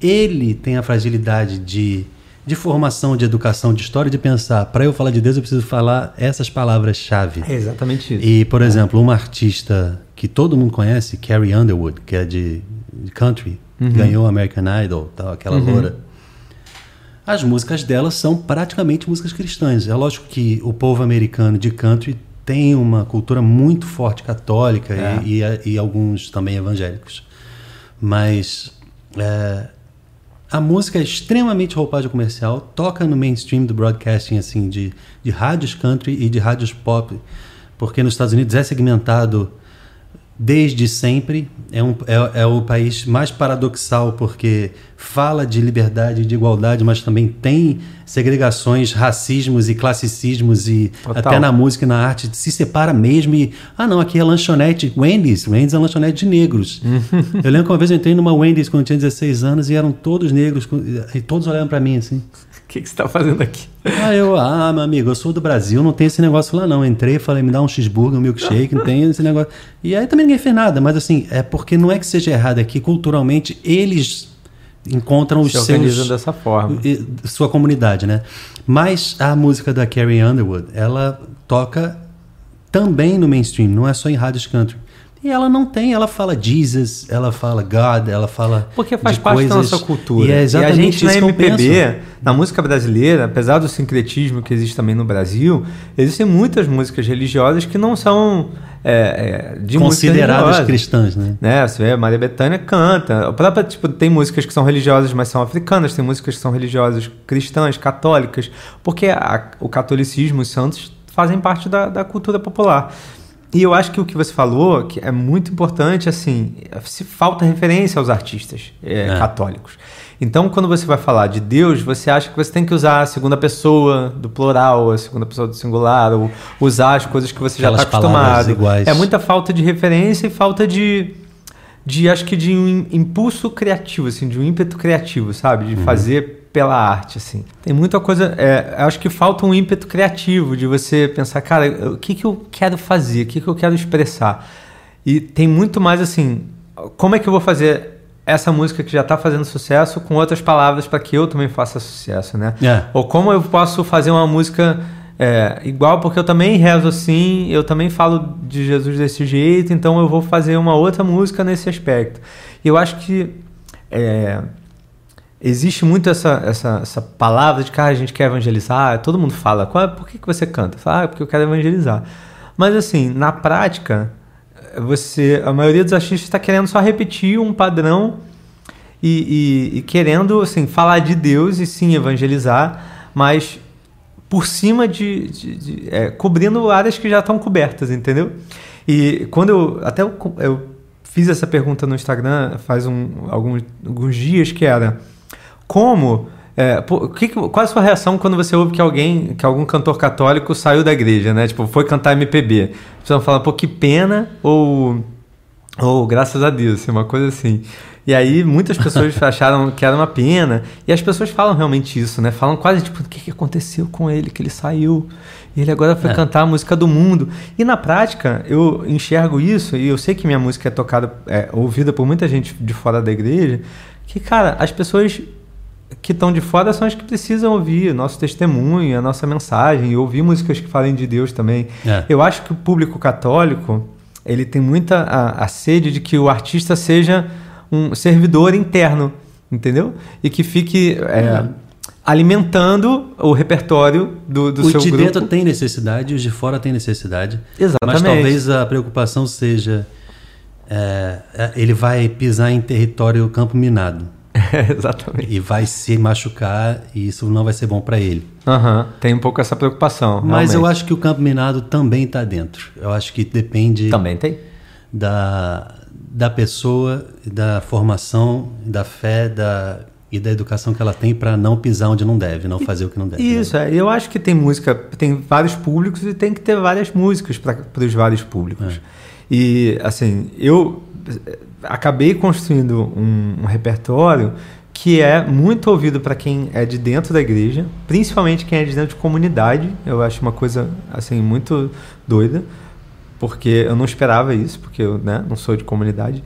ele tem a fragilidade de de formação de educação de história de pensar para eu falar de Deus eu preciso falar essas palavras-chave
É exatamente isso.
e, por exemplo, uma artista que todo mundo conhece, Carrie Underwood, que é de, de country, ganhou American Idol, tal, aquela loura. As músicas dela são praticamente músicas cristãs. É lógico que o povo americano de country tem uma cultura muito forte católica
É.
e, e, e alguns também evangélicos. Mas é, a música é extremamente roupagem comercial, toca no mainstream do broadcasting, assim, de, de rádios country e de rádios pop, porque nos Estados Unidos é segmentado desde sempre. É, um, é, é o país mais paradoxal, porque fala de liberdade e de igualdade, mas também tem segregações, racismos e classicismos, e
Total.
até na música e na arte se separa mesmo. E, ah, não, aqui é lanchonete, Wendy's. Wendy's é lanchonete de negros. eu lembro que uma vez eu entrei numa Wendy's quando eu tinha 16 anos e eram todos negros, e todos olhando para mim assim.
O que, que você tá fazendo aqui?
Ah, eu, ah, meu amigo, eu sou do Brasil, não tem esse negócio lá não. Entrei, falei, me dá um cheeseburger, um milkshake, não tem esse negócio. E aí também ninguém fez nada, mas assim, é porque não é que seja errado, é que culturalmente eles encontram os
Se
seus
dessa forma.
sua comunidade, né? Mas a música da Carrie Underwood, ela toca também no mainstream, não é só em rádios country. E ela não tem, ela fala Jesus, ela fala God, ela fala
Porque faz parte da
coisas-
nossa cultura.
E é
a
exatamente
gente na
isso que eu
MPB, na música brasileira, apesar do sincretismo que existe também no Brasil, existem muitas músicas religiosas que não são é, é, de
consideradas cristãs, né?
né? Você vê, a Maria Bethânia canta. A própria, tipo, tem músicas que são religiosas, mas são africanas, tem músicas que são religiosas cristãs, católicas, porque a- o catolicismo, os santos, fazem parte da, da cultura popular. E eu acho que o que você falou que é muito importante, assim, se falta referência aos artistas é,
É.
católicos. Então, quando você vai falar de Deus, você acha que você tem que usar a segunda pessoa do plural, a segunda pessoa do singular, ou usar as coisas que você já
Aquelas
está acostumado.
iguais.
É muita falta de referência e falta de, de acho que de um impulso criativo, assim, de um ímpeto criativo, sabe?
Uhum.
De fazer pela arte, assim. Tem muita coisa, é, acho que falta um ímpeto criativo de você pensar, cara, o que, que eu quero fazer, o que, que eu quero expressar. E tem muito mais assim, como é que eu vou fazer essa música que já está fazendo sucesso com outras palavras para que eu também faça sucesso, né?
É.
Ou como eu posso fazer uma música é, igual, porque eu também rezo assim, eu também falo de Jesus desse jeito, então eu vou fazer uma outra música nesse aspecto. E eu acho que é, existe muito essa, essa, essa palavra de que ah, a gente quer evangelizar, todo mundo fala, Qual, por que, que você canta? Fala, ah, porque eu quero evangelizar. Mas assim, na prática, você, a maioria dos artistas está querendo só repetir um padrão e, e- e querendo assim, falar de Deus e sim evangelizar, mas por cima de, de- de- é, cobrindo áreas que já estão cobertas, entendeu? E quando eu até eu, eu fiz essa pergunta no Instagram faz um, alguns, alguns dias que era como é, que, qual a sua reação quando você ouve que alguém, que algum cantor católico saiu da igreja, né? Tipo, foi cantar MPB. As pessoas falam, pô, que pena, ou, ou graças a Deus, assim, uma coisa assim. E aí muitas pessoas [laughs] acharam que era uma pena. E as pessoas falam realmente isso, né? Falam quase tipo, o que, que aconteceu com ele, que ele saiu. E ele agora foi
É.
cantar a música do mundo. E na prática, eu enxergo isso, e eu sei que minha música é tocada, é ouvida por muita gente de fora da igreja, que, cara, as pessoas que estão de fora são as que precisam ouvir nosso testemunho, a nossa mensagem, e ouvir músicas que falem de Deus também.
É.
Eu acho que o público católico ele tem muita a, a sede de que o artista seja um servidor interno, entendeu? E que fique é, alimentando o repertório do, do
Os
seu
de
grupo.
dentro tem necessidade, os de fora têm necessidade.
Exatamente.
Mas talvez a preocupação seja. é, é, ele vai pisar em território campo minado [laughs]
Exatamente.
e vai se machucar e isso não vai ser bom para ele.
Aham, Tem um pouco essa preocupação.
Mas eu
realmente.
acho que o campo minado também está dentro. Eu acho que depende
Também tem.
da, da pessoa, da formação, da fé da, e da educação que ela tem para não pisar onde não deve, não fazer o que não deve. né?
Isso, é. Eu acho que tem música, tem vários públicos e tem que ter várias músicas para os vários públicos.
É.
E, assim, eu acabei construindo um, um repertório que é muito ouvido para quem é de dentro da igreja, principalmente quem é de dentro de comunidade. Eu acho uma coisa, assim, muito doida, porque eu não esperava isso, porque eu né, não sou de comunidade.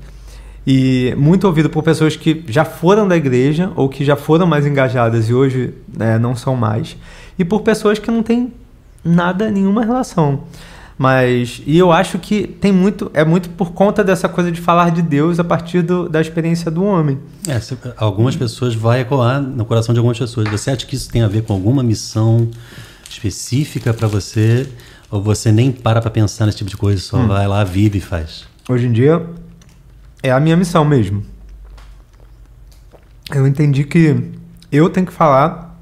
E muito ouvido por pessoas que já foram da igreja ou que já foram mais engajadas e hoje né, não são mais. E por pessoas que não têm nada, nenhuma relação. Mas, e eu acho que tem muito, é muito por conta dessa coisa de falar de Deus a partir do, da experiência do homem.
É, se- algumas pessoas vai ecoar no coração de algumas pessoas. Você acha que isso tem a ver com alguma missão específica para você? Ou você nem para para pensar nesse tipo de coisa, só vai lá, vive e faz?
Hoje em dia é a minha missão mesmo. Eu entendi que eu tenho que falar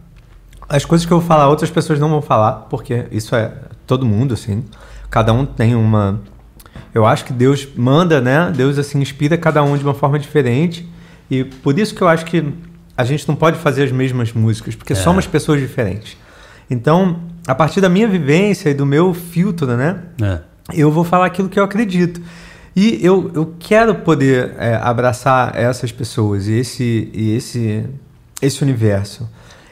as coisas que eu vou falar, outras pessoas não vão falar, porque isso é todo mundo assim. Cada um tem uma eu acho que Deus manda, né? Deus assim inspira cada um de uma forma diferente. E por isso que eu acho que a gente não pode fazer as mesmas músicas, porque
É.
somos pessoas diferentes. Então, a partir da minha vivência e do meu filtro, né?
É.
eu vou falar aquilo que eu acredito. E eu, eu quero poder é, abraçar essas pessoas e esse, e esse, esse universo.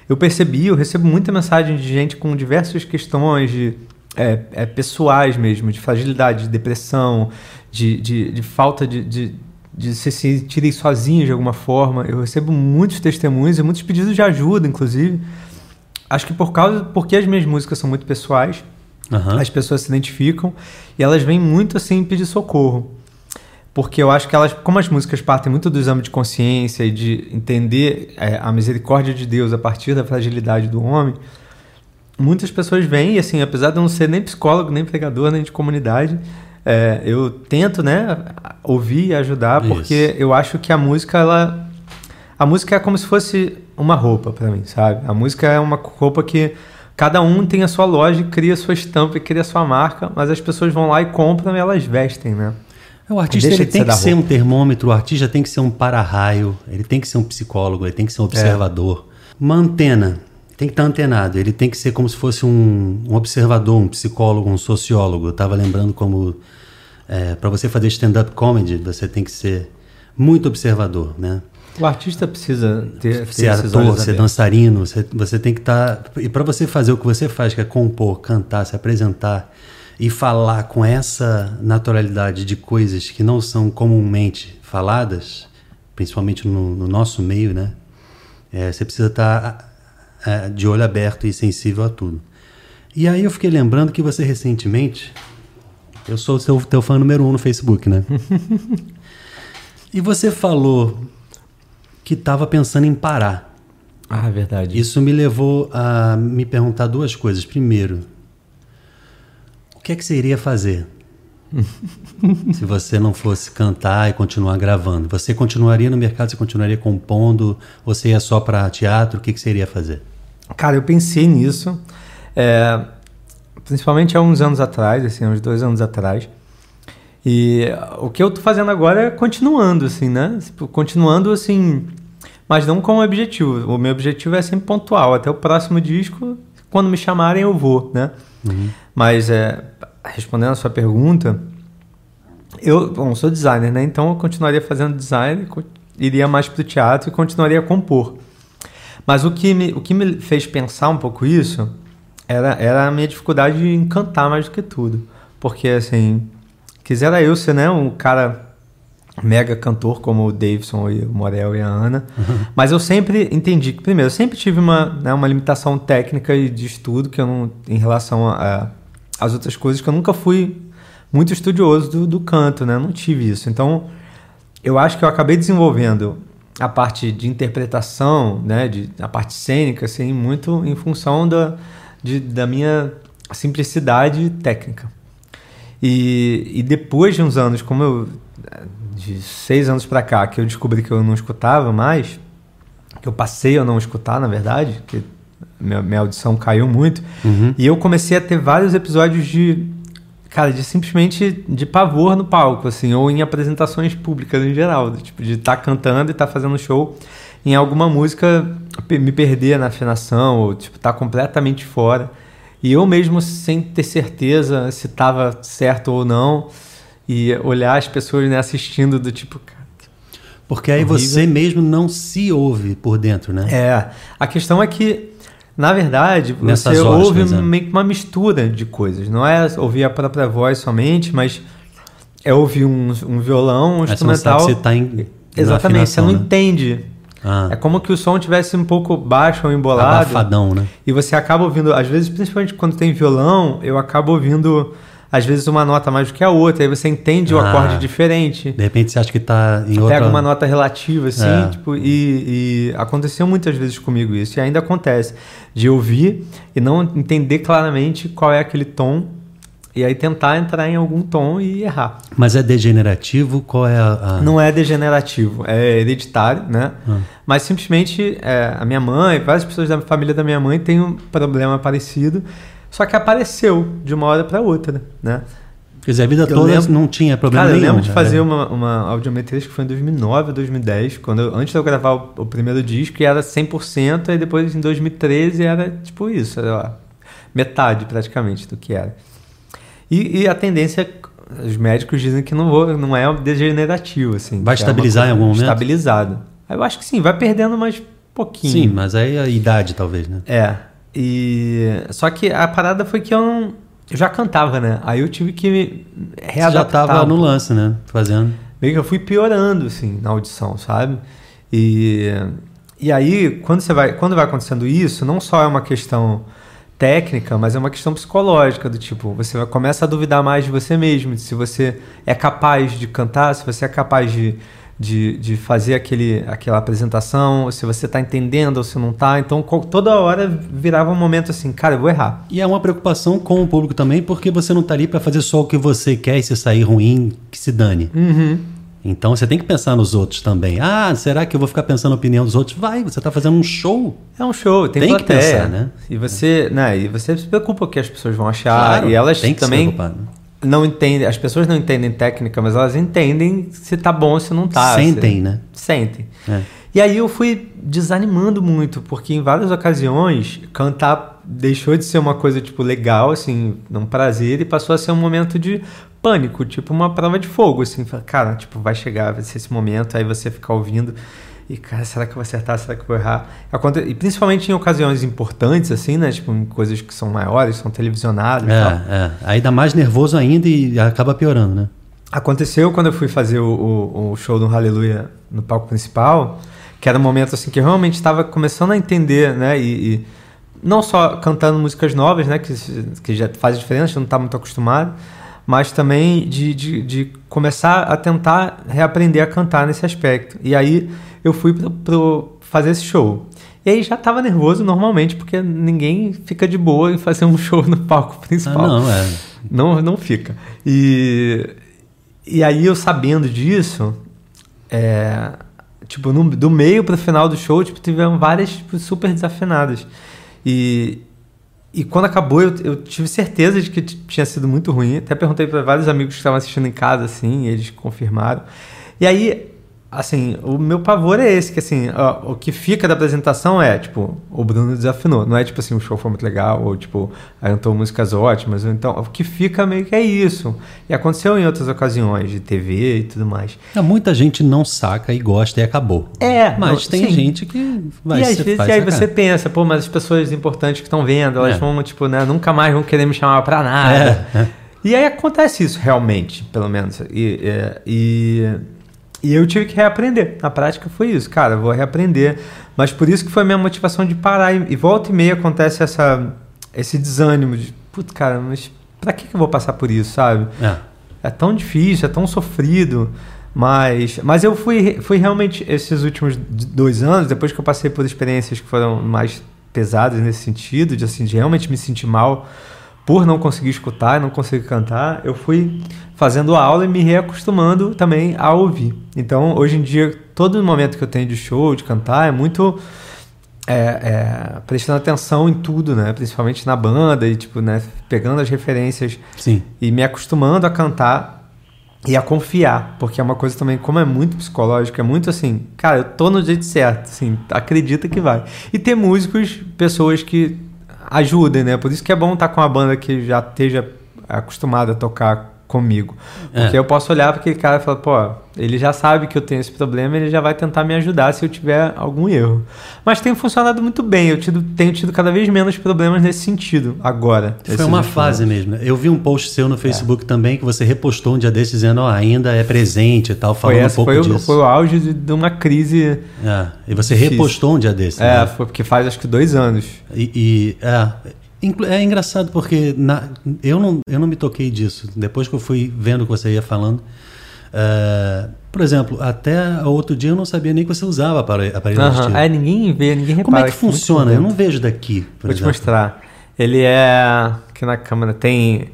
Eu percebi, eu recebo muita mensagem de gente com diversas questões de, é, é, pessoais mesmo, de fragilidade, de depressão, de, de, de falta de, de, de se sentirem sozinhos de alguma forma. Eu recebo muitos testemunhos e muitos pedidos de ajuda, inclusive. Acho que por causa, porque as minhas músicas são muito pessoais,
Aham.
as pessoas se identificam e elas vêm muito assim pedir socorro. Porque eu acho que elas, como as músicas partem muito do exame de consciência e de entender é, a misericórdia de Deus a partir da fragilidade do homem, muitas pessoas vêm e assim, apesar de eu não ser nem psicólogo, nem pregador, nem de comunidade, é, eu tento, né, ouvir e ajudar,
Isso.
porque eu acho que a música ela a música é como se fosse uma roupa pra mim, sabe? A música é uma roupa que cada um tem a sua loja, cria a sua estampa e cria a sua marca, mas as pessoas vão lá e compram e elas vestem, né?
O artista
Deixa
ele tem
ser
que ser um termômetro, o artista tem que ser um para-raio, ele tem que ser um psicólogo, ele tem que ser um observador. Uma antena, tem que estar antenado, ele tem que ser como se fosse um, um observador, um psicólogo, um sociólogo. Eu estava lembrando como, para você fazer stand-up comedy, você tem que ser muito observador, né?
O artista precisa ter,
ser ator, ser dançarino, você, você tem que estar. e para você fazer o que você faz, que é compor, cantar, se apresentar e falar com essa naturalidade de coisas que não são comumente faladas, principalmente no, no nosso meio, né? É, você precisa estar é, de olho aberto e sensível a tudo. E aí eu fiquei lembrando que você recentemente. Eu sou o seu teu fã número um no Facebook, né? [laughs] e você falou que estava pensando em parar.
Ah, é verdade.
Isso me levou a me perguntar duas coisas. Primeiro, o que é que você iria fazer [laughs] se você não fosse cantar e continuar gravando? Você continuaria no mercado, você continuaria compondo? Você ia só para teatro? O que, que você iria fazer?
Cara, eu pensei nisso, é, principalmente há uns anos atrás, assim, uns dois anos atrás. E o que eu tô fazendo agora é continuando, assim, né? Tipo, Continuando, assim, mas não com objetivo. O meu objetivo é sempre pontual. Até o próximo disco, quando me chamarem, eu vou, né? Mas, é, respondendo a sua pergunta, eu bom, sou designer, né? Então eu continuaria fazendo design, iria mais pro teatro e continuaria a compor. Mas o que me, o que me fez pensar um pouco isso era, era a minha dificuldade em cantar mais do que tudo. Porque, assim, quisera eu ser, né, um cara mega cantor como o Davidson e o Morel e a Ana. Mas eu sempre entendi que, primeiro, eu sempre tive uma, né, uma limitação técnica e de estudo que eu não, em relação às outras coisas, que eu nunca fui muito estudioso do, do canto, né? Eu não tive isso. Então, eu acho que eu acabei desenvolvendo a parte de interpretação, né, de, a parte cênica, assim, muito em função da, de, da minha simplicidade técnica. E, e depois de uns anos, como eu de seis anos para cá que eu descobri que eu não escutava mais, que eu passei a não escutar, na verdade, que minha, minha audição caiu muito, uhum. e eu comecei a ter vários episódios de, cara, de simplesmente de pavor no palco, assim, ou em apresentações públicas em geral, tipo, de estar tá cantando e estar tá fazendo show em alguma música, me perder na afinação, ou, tipo, estar tá completamente fora. E eu mesmo, sem ter certeza se estava certo ou não, e olhar as pessoas né, assistindo do tipo.
Porque aí horrível. você mesmo não se ouve por dentro, né?
É. A questão é que, na verdade, Nessas você horas, ouve meio que uma mistura de coisas. Não é ouvir a própria voz somente, mas é ouvir um, um violão, um
Aí
instrumental.
Você, está em.
Exatamente, você não né? entende. Ah. É como que o som tivesse um pouco baixo ou embolado.
Abafadão, né?
E você acaba ouvindo, às vezes, principalmente quando tem violão, eu acabo ouvindo às vezes uma nota mais do que a outra, aí você entende ah, o acorde diferente.
De repente você acha que está em outra...
Pega uma nota relativa, assim, é. tipo, e, e, aconteceu muitas vezes comigo isso, e ainda acontece, de ouvir e não entender claramente qual é aquele tom, e aí tentar entrar em algum tom e errar.
Mas é degenerativo? Qual é a... a...
Não é degenerativo, é hereditário, né? Ah. Mas simplesmente é, a minha mãe, várias pessoas da família da minha mãe têm um problema parecido, só que apareceu de uma hora para outra, né?
Quer dizer, a vida eu toda lembro, não tinha problema
cara,
nenhum.
eu lembro de fazer uma, uma audiometria, que foi em 2009 2010, quando eu, antes de eu gravar o, o, primeiro disco, e era 100%, e depois em 2013 era tipo isso, era lá, metade praticamente do que era. E, e, a tendência, os médicos dizem que não, vou, não é degenerativo, assim.
Vai estabilizar é em algum momento?
Estabilizado. Eu acho que sim, vai perdendo mais pouquinho.
Sim, mas aí a idade talvez, né?
É, e só que a parada foi que eu não eu já cantava, né? Aí eu tive que me
readaptar. Você já tava no lance, né? Fazendo.
Meio que eu fui piorando assim na audição, sabe? E e aí quando você vai quando vai acontecendo isso, não só é uma questão técnica, mas é uma questão psicológica do tipo, você começa a duvidar mais de você mesmo, de se você é capaz de cantar, se você é capaz de de, de fazer aquele, aquela apresentação, se você está entendendo ou se não está. Então, toda hora virava um momento assim, cara, eu vou errar.
E é uma preocupação com o público também, porque você não está ali para fazer só o que você quer e se sair ruim, que se dane.
Uhum.
Então você tem que pensar nos outros também. Ah, será que eu vou ficar pensando na opinião dos outros? Vai, você está fazendo um show.
É um show, tem, tem que pensar, né? E você, né, e você se preocupa o que as pessoas vão achar claro, e elas tem que também se preocupar, né? Não entendem, as pessoas não entendem técnica, mas elas entendem se tá bom ou se não tá.
Sentem,
se,
né?
Sentem. É. E aí eu fui desanimando muito, porque em várias ocasiões cantar deixou de ser uma coisa tipo legal, assim, um prazer e passou a ser um momento de pânico, tipo uma prova de fogo, assim, cara, tipo, vai chegar, vai ser esse momento, aí você ficar ouvindo e, cara, será que eu vou acertar? Será que eu vou errar? E principalmente em ocasiões importantes, assim, né? Tipo, em coisas que são maiores, são televisionadas
é, É, aí dá mais nervoso ainda e acaba piorando, né?
Aconteceu quando eu fui fazer o, o, o show do Hallelujah no palco principal, que era um momento, assim, que eu realmente estava começando a entender, né? E, e, não só cantando músicas novas, né? Que, que já faz diferença, não está muito acostumado, mas também de, de, de começar a tentar reaprender a cantar nesse aspecto. E aí eu fui para fazer esse show. E aí já tava nervoso normalmente, porque ninguém fica de boa em fazer um [laughs] show no palco principal.
Ah, não, é.
Não, não fica. E, e aí eu sabendo disso, é, tipo, no, do meio pro final do show, tipo, tiveram várias tipo, super desafinadas. E, e quando acabou, eu, eu, tive certeza de que tinha sido muito ruim. Até perguntei para vários amigos que estavam assistindo em casa, assim, eles confirmaram. E aí assim, o meu pavor é esse, que assim, ó, o que fica da apresentação é, tipo, o Bruno desafinou. Não é tipo assim, o show foi muito legal, ou tipo, cantou músicas ótimas. Ou então, o que fica meio que é isso. E aconteceu em outras ocasiões, de TV e tudo mais.
É, muita gente não saca e gosta e acabou.
É.
Mas tem sim. gente que vai
E às vezes e aí você pensa, pô, mas as pessoas importantes que estão vendo, elas é. vão, tipo, né, nunca mais vão querer me chamar pra nada. É. é. E aí acontece isso realmente, pelo menos. e, é, e E eu tive que reaprender. Na prática foi isso, cara, vou reaprender. Mas por isso que foi a minha motivação de parar. E, e volta e meia acontece essa, esse desânimo de, putz, cara, mas pra que, que eu vou passar por isso, sabe?
É.
É tão difícil, é tão sofrido. Mas, mas eu fui, fui realmente, esses últimos dois anos, depois que eu passei por experiências que foram mais pesadas nesse sentido, de, assim, de realmente me sentir mal por não conseguir escutar, não conseguir cantar, eu fui fazendo aula e me reacostumando também a ouvir. Então, hoje em dia, todo momento que eu tenho de show, de cantar, é muito é, é, prestando atenção em tudo, né? Principalmente na banda e tipo, né? Pegando as referências
Sim.
e me acostumando a cantar e a confiar, porque é uma coisa também, como é muito psicológico, é muito assim, cara, eu tô no jeito certo, assim, acredita que vai. E ter músicos, pessoas que ajudem, né? Por isso que é bom estar com uma banda que já esteja acostumada a tocar comigo. Porque
É.
eu posso olhar para aquele cara e falar, pô, ele já sabe que eu tenho esse problema, ele já vai tentar me ajudar se eu tiver algum erro. Mas tem funcionado muito bem, eu tido- tenho tido cada vez menos problemas nesse sentido agora.
Foi uma fase mesmo. né? Eu vi um post seu no Facebook também que você repostou um dia desses dizendo, ó, ainda é presente e tal,
Foi,
falando um
essa,
pouco
foi, o,
disso.
foi o auge de, de uma crise.
É, E você
Difícil.
repostou um dia desses.
É,
né?
foi porque faz acho que dois anos.
E, e, é, é engraçado porque na- eu, não, eu não me toquei disso. Depois que eu fui vendo o que você ia falando. é, por exemplo, até outro dia eu não sabia nem que você usava apare- aparelho
Aham.
auditivo.
É, ninguém vê, ninguém repara.
Como é que
muito
funciona? Eu não vejo daqui.
Vou te
exemplo.
mostrar. Ele é. Aqui na câmera tem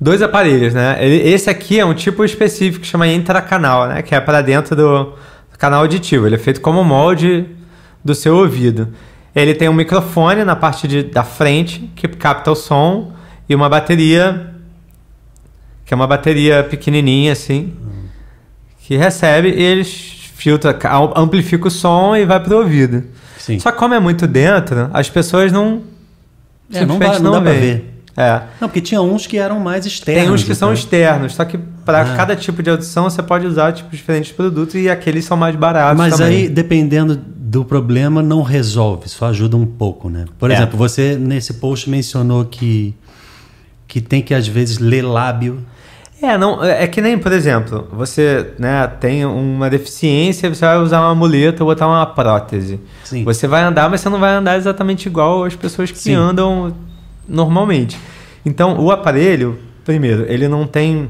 dois aparelhos, né? Ele- esse aqui é um tipo específico que chama intracanal, né? Que é para dentro do canal auditivo. Ele é feito como molde do seu ouvido. Ele tem um microfone na parte de, da frente que capta o som e uma bateria que é uma bateria pequenininha assim que recebe e ele filtra, amplifica o som e vai pro ouvido.
Sim.
Só que como é muito dentro, as pessoas não.
É, não
simplesmente
dá- não dá ver.
É.
Não, porque tinha uns que eram mais externos.
Tem uns que são
então.
externos, só que para
Ah.
cada tipo de audição você pode usar tipo, diferentes produtos e aqueles são mais baratos.
Mas
também.
aí, dependendo do problema, não resolve, só ajuda um pouco, né? Por
É.
exemplo, você nesse post mencionou que, que tem que às vezes ler lábio.
É, não, é que nem, por exemplo, você né, tem uma deficiência, você vai usar uma muleta ou botar uma prótese.
Sim.
Você vai andar, mas você não vai andar exatamente igual as pessoas que
Sim.
andam normalmente. Então, o aparelho, primeiro, ele não tem.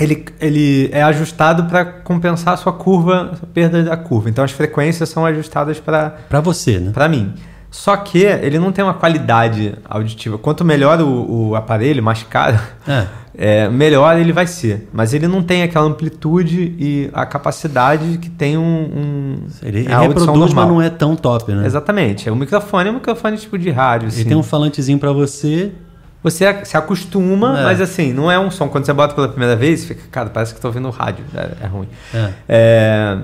Ele, ele é ajustado para compensar a sua curva, a sua perda da curva. Então, as frequências são ajustadas para
Pra você, né?
para mim. Só que ele não tem uma qualidade auditiva. Quanto melhor o, o aparelho, mais caro,
É. [laughs]
é, melhor ele vai ser. Mas ele não tem aquela amplitude e a capacidade que tem um. um
Ele
audição
reproduz, mas não é tão top, né?
Exatamente. O microfone é um microfone tipo de rádio.
Ele
Assim.
tem um falantezinho pra você.
Você se acostuma,
É.
mas assim, não é um som. Quando você bota pela primeira vez, fica, cara, parece que tô ouvindo rádio. É, é ruim.
É.
É,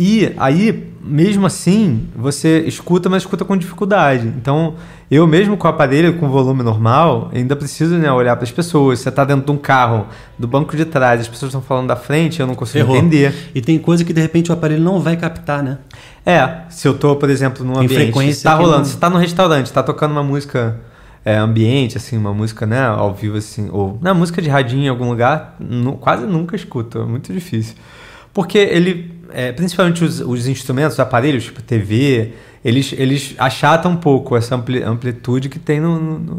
E aí, mesmo assim, você escuta, mas escuta com dificuldade. Então, eu mesmo com o aparelho com volume normal, ainda preciso né, olhar para as pessoas. Você está dentro de um carro, do banco de trás, as pessoas estão falando da frente, eu não consigo
Ferrou.
entender.
E tem coisa que de repente o aparelho não vai captar, né?
É, se eu tô, por exemplo, num ambiente,
frequência
tá
que
rolando,
não-
se tá num restaurante, tá tocando uma música é, ambiente, assim, uma música, né, ao vivo, assim, ou na música de radinho em algum lugar, quase nunca escuto, é muito difícil. Porque ele, é, principalmente os, os instrumentos, os aparelhos, tipo TV, eles, eles achatam um pouco essa ampli- amplitude que tem no, no,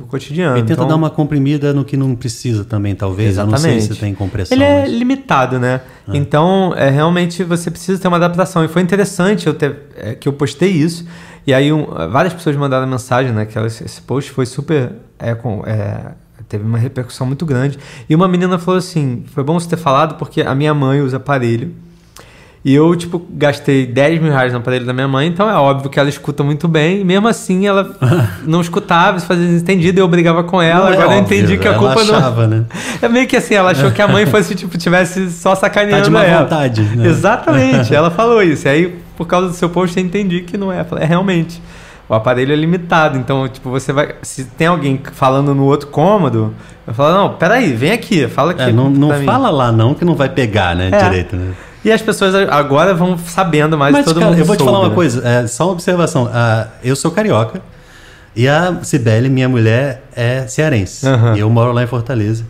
no cotidiano.
Ele tenta
Então,
dar uma comprimida no que não precisa também, talvez. Eu não sei se tem compressão.
Ele é
mas-
limitado, né? Então, é, realmente você precisa ter uma adaptação. E foi interessante eu ter, é, que eu postei isso. E aí um, várias pessoas mandaram mensagem, né? Que ela- esse post foi super. é, com- é, teve uma repercussão muito grande. E uma menina falou assim: foi bom você ter falado, porque a minha mãe usa aparelho. E eu, tipo, gastei 10 mil reais no aparelho da minha mãe, então é óbvio que ela escuta muito bem. E mesmo assim, ela [laughs] não escutava, se fazia desentendido, eu brigava com ela.
Não é
Agora eu
óbvio,
entendi que a culpa não.
achava, né? [laughs]
É meio que assim, ela achou que a mãe fosse, tipo, tivesse só sacaneando
Tá de má
ela.
vontade, né?
Exatamente, [laughs] ela falou isso. E aí, por causa do seu post, eu entendi que não é. Eu falei, é realmente. O aparelho é limitado, então, tipo, você vai. Se tem alguém falando no outro cômodo, eu falo, não, peraí, vem aqui, fala aqui.
É, não não
pra mim."
fala lá não, que não vai pegar, né?
É.
Direito, né?
E as pessoas agora vão sabendo mais
Mas,
todo
cara,
mundo.
eu vou te
soube,
falar uma
né?
coisa, é, só uma observação. Ah, eu sou carioca e a Cibele, minha mulher, é cearense.
Aham.
E eu moro lá em Fortaleza.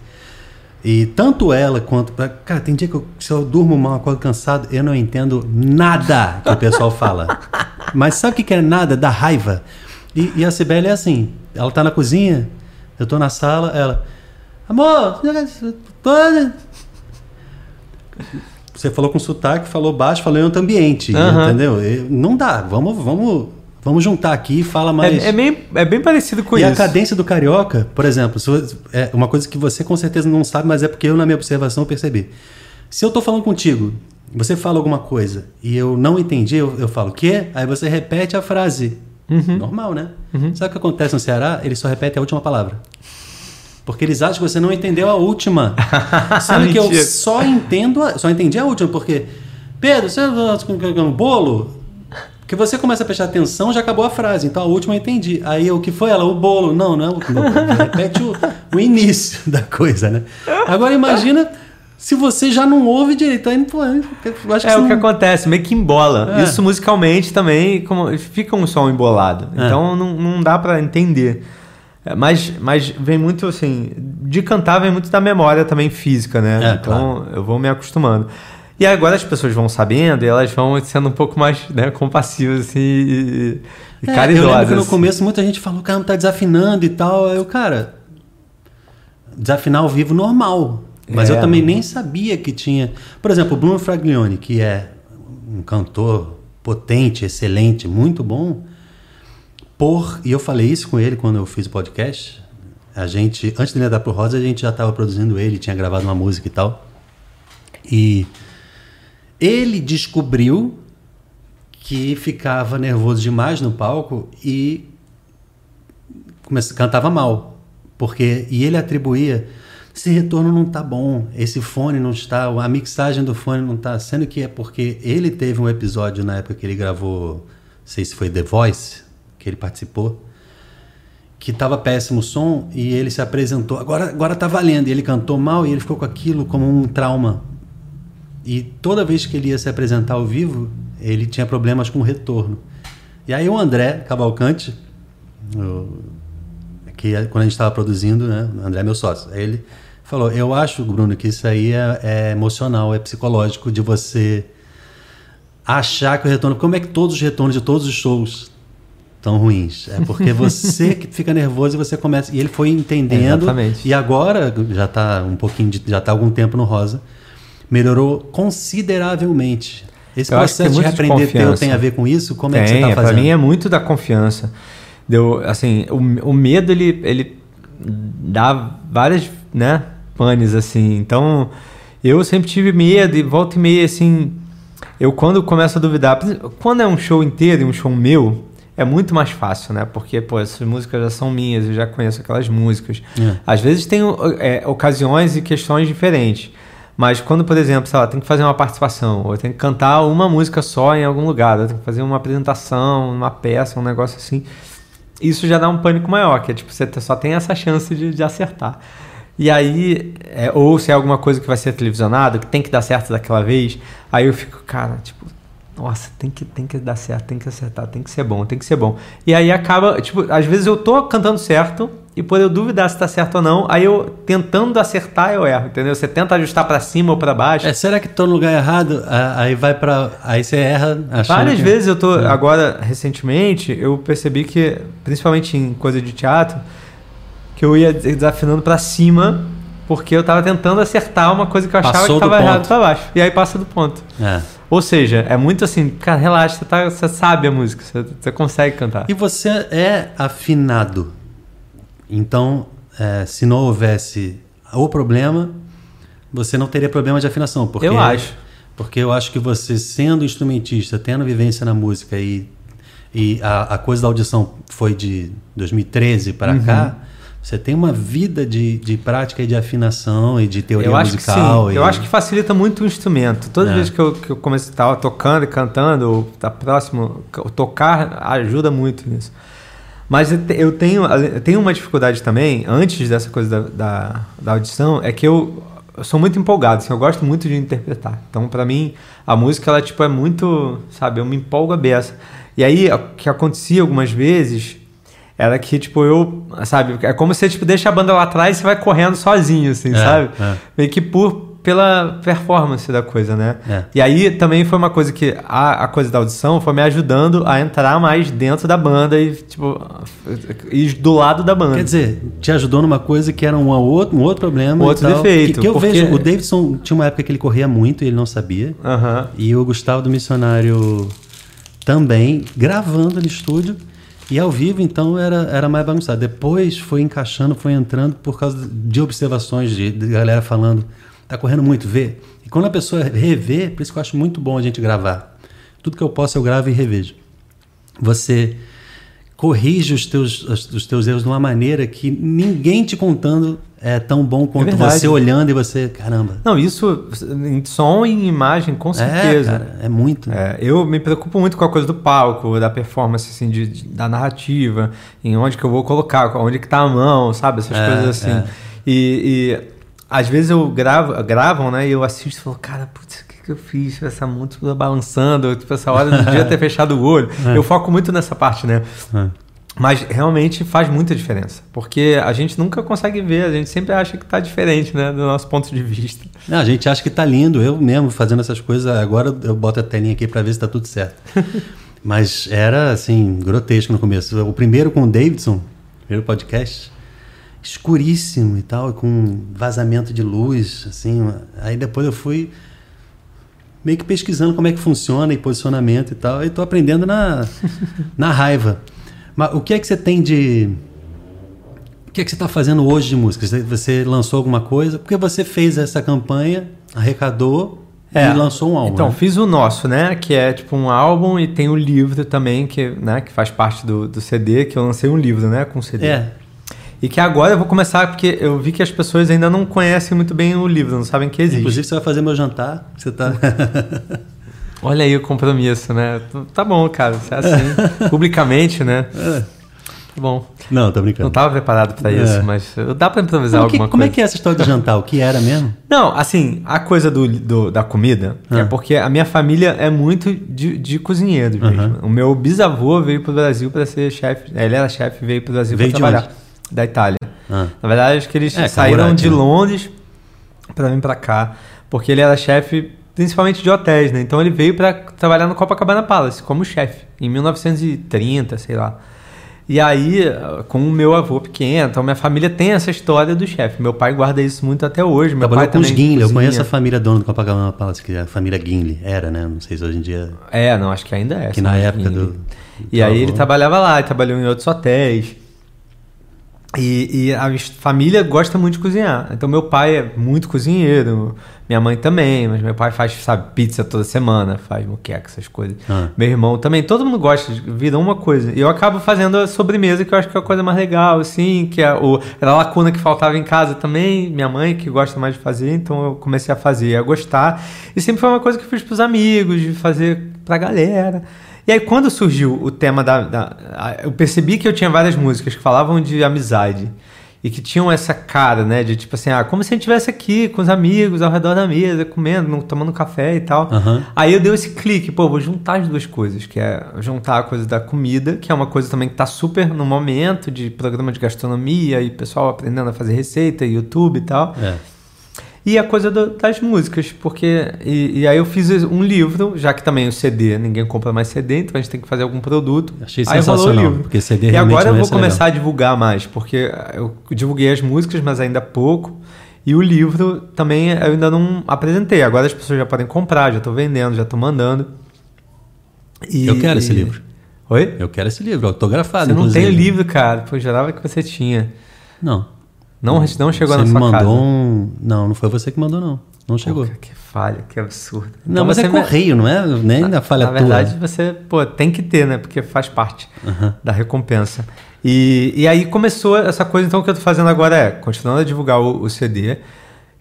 E tanto ela quanto. Cara, tem dia que eu, se eu durmo mal, acordo cansado, eu não entendo nada que o pessoal [laughs] fala. Mas sabe o que é nada? Da raiva. E, e a Cibele é assim: ela tá na cozinha, eu tô na sala, ela. Amor. Você falou com sotaque, falou baixo, falou em outro ambiente,
Aham.
entendeu? E Não dá. Vamos, vamos, vamos juntar aqui e fala mais.
É, é, bem, é bem parecido com
e
isso.
a cadência do carioca, por exemplo, é uma coisa que você com certeza não sabe, mas é porque eu, na minha observação, percebi. Se eu tô falando contigo, você fala alguma coisa e eu não entendi, eu, eu falo o quê? Aí você repete a frase.
Uhum.
Normal, né? Sabe o que acontece no Ceará? Eles só repetem a última palavra. Porque eles acham que você não entendeu a última. [laughs] Sendo que eu só entendo, a- só entendi a última, porque Pedro, você um bolo? Porque você começa a prestar atenção, já acabou a frase. Então a última eu entendi. Aí o que foi ela? O bolo. Não, não é o não, Repete o, o início [laughs] da coisa, né? Agora imagina se você já não ouve direito. Aí, pô, acho que
É o que
não-
acontece, meio que embola.
É.
Isso musicalmente também como, fica um som embolado.
É.
Então não, não dá pra entender. É, Mas, mas vem muito assim. De cantar vem muito da memória também física, né?
É,
então eu vou me acostumando. E agora as pessoas vão sabendo e elas vão sendo um pouco mais né, compassivas assim, e, e
É,
caridosas.
Eu lembro que no começo muita gente falou, cara, tá desafinando e tal. Eu, cara, desafinar ao vivo normal. Mas
É.
eu também nem sabia que tinha. Por exemplo, o Bruno Fraglione, que é um cantor potente, excelente, muito bom. Por, e eu falei isso com ele quando eu fiz o podcast. A gente, antes de ele entrar pro Rosa, a gente já estava produzindo ele, tinha gravado uma música e tal. E ele descobriu que ficava nervoso demais no palco e começa, cantava mal. Porque, e ele atribuía, esse retorno não tá bom, esse fone não está, a mixagem do fone não tá, sendo que é porque ele teve um episódio na época que ele gravou, não sei se foi The Voice, que ele participou, que tava péssimo o som e ele se apresentou, agora, agora tá valendo, e ele cantou mal e ele ficou com aquilo como um trauma. E toda vez que ele ia se apresentar ao vivo, ele tinha problemas com o retorno. E aí o André Cavalcante, que é- quando a gente estava produzindo, né, o André é meu sócio, aí ele falou, eu acho, Bruno, que isso aí é, é emocional, é psicológico de você achar que o retorno... Como é que todos os retornos de todos os shows estão ruins? É porque [laughs] você que fica nervoso e você começa... E ele foi entendendo...
Exatamente.
E agora, já está um pouquinho, de, já está algum tempo no Rosa, melhorou consideravelmente. Esse
Eu tem
processo de
muito de
teu tem a ver com isso? Como é que você
Tem,
está
pra
fazendo?
mim é muito da confiança. Deu, assim, o, o medo ele, ele dá várias, né, panes assim. Então, eu sempre tive medo e volta e meia assim, eu quando começo a duvidar, quando é um show inteiro um show meu, é muito mais fácil, né? Porque, pô, essas músicas já são minhas, eu já conheço aquelas músicas.
É.
Às vezes tem é, ocasiões e questões diferentes. Mas quando, por exemplo, sei lá, tem que fazer uma participação, ou tem que cantar uma música só em algum lugar, ou tem que fazer uma apresentação, uma peça, um negócio assim, isso já dá um pânico maior, que é tipo, você só tem essa chance de, de acertar. E aí, é, ou se é alguma coisa que vai ser televisionado, que tem que dar certo daquela vez, aí eu fico, cara, tipo, nossa, tem que, tem que dar certo, tem que acertar, tem que ser bom, tem que ser bom. E aí acaba, tipo, às vezes eu tô cantando certo, e por eu duvidar se tá certo ou não, aí eu tentando acertar eu erro, entendeu? Você tenta ajustar para cima ou para baixo.
É, será que tô no lugar errado? Aí vai para Aí você erra achando
Várias
que-
vezes eu tô. Agora, recentemente, eu percebi que, principalmente em coisa de teatro, que eu ia desafinando pra cima, porque eu tava tentando acertar uma coisa que eu achava
Passou
que tava errado pra baixo. E aí passa do ponto.
É.
Ou seja, é muito assim, cara, relaxa, você, tá, você sabe a música, você, você consegue cantar.
E você é afinado. Então, é, se não houvesse o problema, você não teria problema de afinação. Porque,
Eu acho.
Porque eu acho que você, sendo instrumentista, tendo vivência na música e, e a, a coisa da audição foi de 2013 para
Uhum.
cá, você tem uma vida de, de prática e de afinação e de teoria
Eu
musical. e-
Eu acho que facilita muito o instrumento. Toda
É.
vez que eu, que eu comecei a estar tocando e cantando, ou tá próximo, tocar ajuda muito nisso. Mas eu te- eu tenho, eu tenho uma dificuldade também, antes dessa coisa da, da, da audição, é que eu, eu sou muito empolgado, assim, eu gosto muito de interpretar. Então, pra mim, a música, ela tipo, é muito, sabe, eu me empolgo a beça. E aí, o que acontecia algumas vezes era que, tipo, eu, sabe, é como você, tipo, deixa a banda lá atrás e você vai correndo sozinho, assim,
É,
sabe?
é.
Meio que por, pela performance da coisa, né?
É.
E aí também foi uma coisa que a, a coisa da audição foi me ajudando a entrar mais dentro da banda e, tipo, ir do lado da banda.
Quer dizer, te ajudou numa coisa que era um outro, um outro problema.
Outro
e tal.
defeito,
Que, que eu
porque-
vejo, o Davidson tinha uma época que ele corria muito e ele não sabia. E o Gustavo do Missionário também, gravando no estúdio. E ao vivo, então, era, era mais bagunçado. Depois foi encaixando, foi entrando por causa de observações de, de galera falando, tá correndo muito, vê. E quando a pessoa revê, por isso que eu acho muito bom a gente gravar. Tudo que eu posso eu gravo e revejo. Você corrige os teus, os, os teus erros de uma maneira que ninguém te contando é tão bom quanto
verdade.
você olhando e você, caramba.
Não, isso em som e em imagem, com
É,
certeza.
cara, é muito.
É, eu me preocupo muito com a coisa do palco, da performance, assim, de, de- da narrativa, em onde que eu vou colocar, onde que tá a mão, sabe? Essas
É,
coisas assim.
é.
E, e às vezes eu gravo, gravam, né? E eu assisto e falo, cara, putz, o que, eu fiz? Essa mão toda balançando, tipo, essa hora eu não devia ter fechado o olho. Eu foco muito nessa parte, né?
É.
Mas realmente faz muita diferença. Porque a gente nunca consegue ver, a gente sempre acha que tá diferente, né? Do nosso ponto de vista.
Não, a gente acha que tá lindo. Eu mesmo fazendo essas coisas, agora eu boto a telinha aqui para ver se tá tudo certo. [laughs] Mas era assim, grotesco no começo. O primeiro com o Davidson, primeiro podcast, escuríssimo e tal, com vazamento de luz, assim. Aí depois eu fui meio que pesquisando como é que funciona e posicionamento e tal, e tô aprendendo na, [laughs] na raiva. Mas o que é que você tem de o que é que você está fazendo hoje de música? Você- lançou alguma coisa? Porque você fez essa campanha, arrecadou e lançou um álbum.
Então,
né?
fiz o nosso, né? Que é tipo um álbum e tem o livro também, que, né, que faz parte do, do CD, que eu lancei um livro, né? Com CD.
É.
E que agora eu vou começar, porque eu vi que as pessoas ainda não conhecem muito bem o livro, não sabem que existe.
Inclusive, você vai fazer meu jantar. Você tá. [laughs]
Olha aí o compromisso, né? Tá bom, cara, se é assim. [laughs] publicamente, né? Tá bom.
Não, tô brincando.
Não tava preparado pra
É.
isso, mas dá pra improvisar
como, que,
alguma
como é
coisa.
que é essa história do jantar? O que era mesmo?
Não, assim, a coisa do, do- da comida é
Ah.
porque a minha família é muito de, de cozinheiros mesmo.
Aham.
O meu bisavô veio pro Brasil para ser chefe. Ele era chefe e veio pro Brasil para trabalhar.
onde?
Da Itália.
Ah.
Na verdade, acho que eles
É,
saíram de
né?
Londres para vir para cá, porque ele era chefe principalmente de hotéis, né? Então ele veio para trabalhar no Copacabana Palace como chefe em 1930, sei lá. E aí, com o meu avô pequeno, então minha família tem essa história do chefe. Meu pai guarda isso muito até hoje. Meu
Trabalhou
pai
com os
também
Gimli. Eu
cozinha.
conheço a família dona do Copacabana Palace, que é a família Gimli. Era, né? Não sei se hoje em dia.
É, não, acho que ainda é.
Que na época do.
E
do
aí
avô.
ele trabalhava lá, trabalhou em outros hotéis. E, e a família gosta muito de cozinhar. Então meu pai é muito cozinheiro, minha mãe também, mas meu pai faz, sabe, pizza toda semana, faz moqueca, essas coisas.
Ah.
Meu irmão também, todo mundo gosta, de- vira uma coisa. E eu acabo fazendo a sobremesa, que eu acho que é a coisa mais legal, assim, que é o, era a lacuna que faltava em casa também, minha mãe que gosta mais de fazer, então eu comecei a fazer, a gostar. E sempre foi uma coisa que eu fiz pros amigos, de fazer pra galera. E aí, quando surgiu o tema da, da- Eu percebi que eu tinha várias músicas que falavam de amizade. E que tinham essa cara, né? De tipo assim, ah, como se a gente estivesse aqui com os amigos ao redor da mesa, comendo, tomando café e tal.
Aham.
Aí eu dei esse clique, pô, vou juntar as duas coisas, que é juntar a coisa da comida, que é uma coisa também que tá super no momento de programa de gastronomia e pessoal aprendendo a fazer receita, YouTube e tal.
É.
E a coisa do- das músicas, porque. E, e aí eu fiz um livro, já que também o CD, ninguém compra mais CD, então a gente tem que fazer algum produto.
Achei
aí
sensacional,
livro.
porque CD
E agora eu
ia
vou começar
legal.
a divulgar mais, porque eu divulguei as músicas, mas ainda pouco. E o livro também eu ainda não apresentei. Agora as pessoas já podem comprar, já estou vendendo, já estou mandando. E-
Eu quero esse livro.
Oi?
Eu quero esse livro, autografado.
Você não
inclusive.
tem o livro, cara. Pô, eu jurava que você tinha.
Não.
Não, não chegou
você
na
me
sua
mandou
casa.
um. Não, não foi você que mandou, não. Não chegou.
Pô, que falha, que absurdo.
Não,
Então
mas
você
é
me-
correio, não é nem da falha
Na
tua.
verdade, você, pô, tem que ter, né? Porque faz parte da recompensa. E, e aí começou essa coisa, então, que eu tô fazendo agora é, continuando a divulgar o, o CD,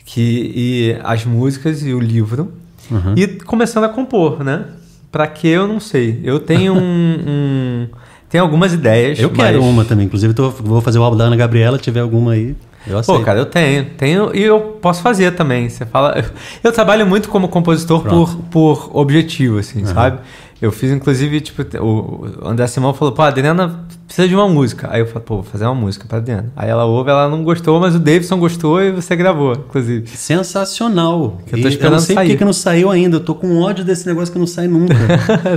que, e as músicas e o livro,
Uhum.
e começando a compor, né? Pra que eu não sei. Eu tenho um. [laughs] um tenho algumas ideias.
Eu quero
mas-
uma também. Inclusive, tô- vou fazer o álbum da Ana Gabriela. Tiver alguma aí, eu aceito.
Pô, cara, eu tenho. Tenho e eu posso fazer também. Você fala. Eu, [laughs] eu trabalho muito como compositor por,
Pronto.
por objetivo, assim, sabe? Eu fiz, inclusive, tipo, o André Simão falou, pô, Adriana precisa de uma música. Aí eu falo, pô, vou fazer uma música pra Diana. Aí ela ouve, ela não gostou, mas o Davidson gostou e você gravou, inclusive.
Sensacional.
Que eu tô esperando
não sei
sair.
por que que não saiu ainda. Eu tô com ódio desse negócio que não sai nunca.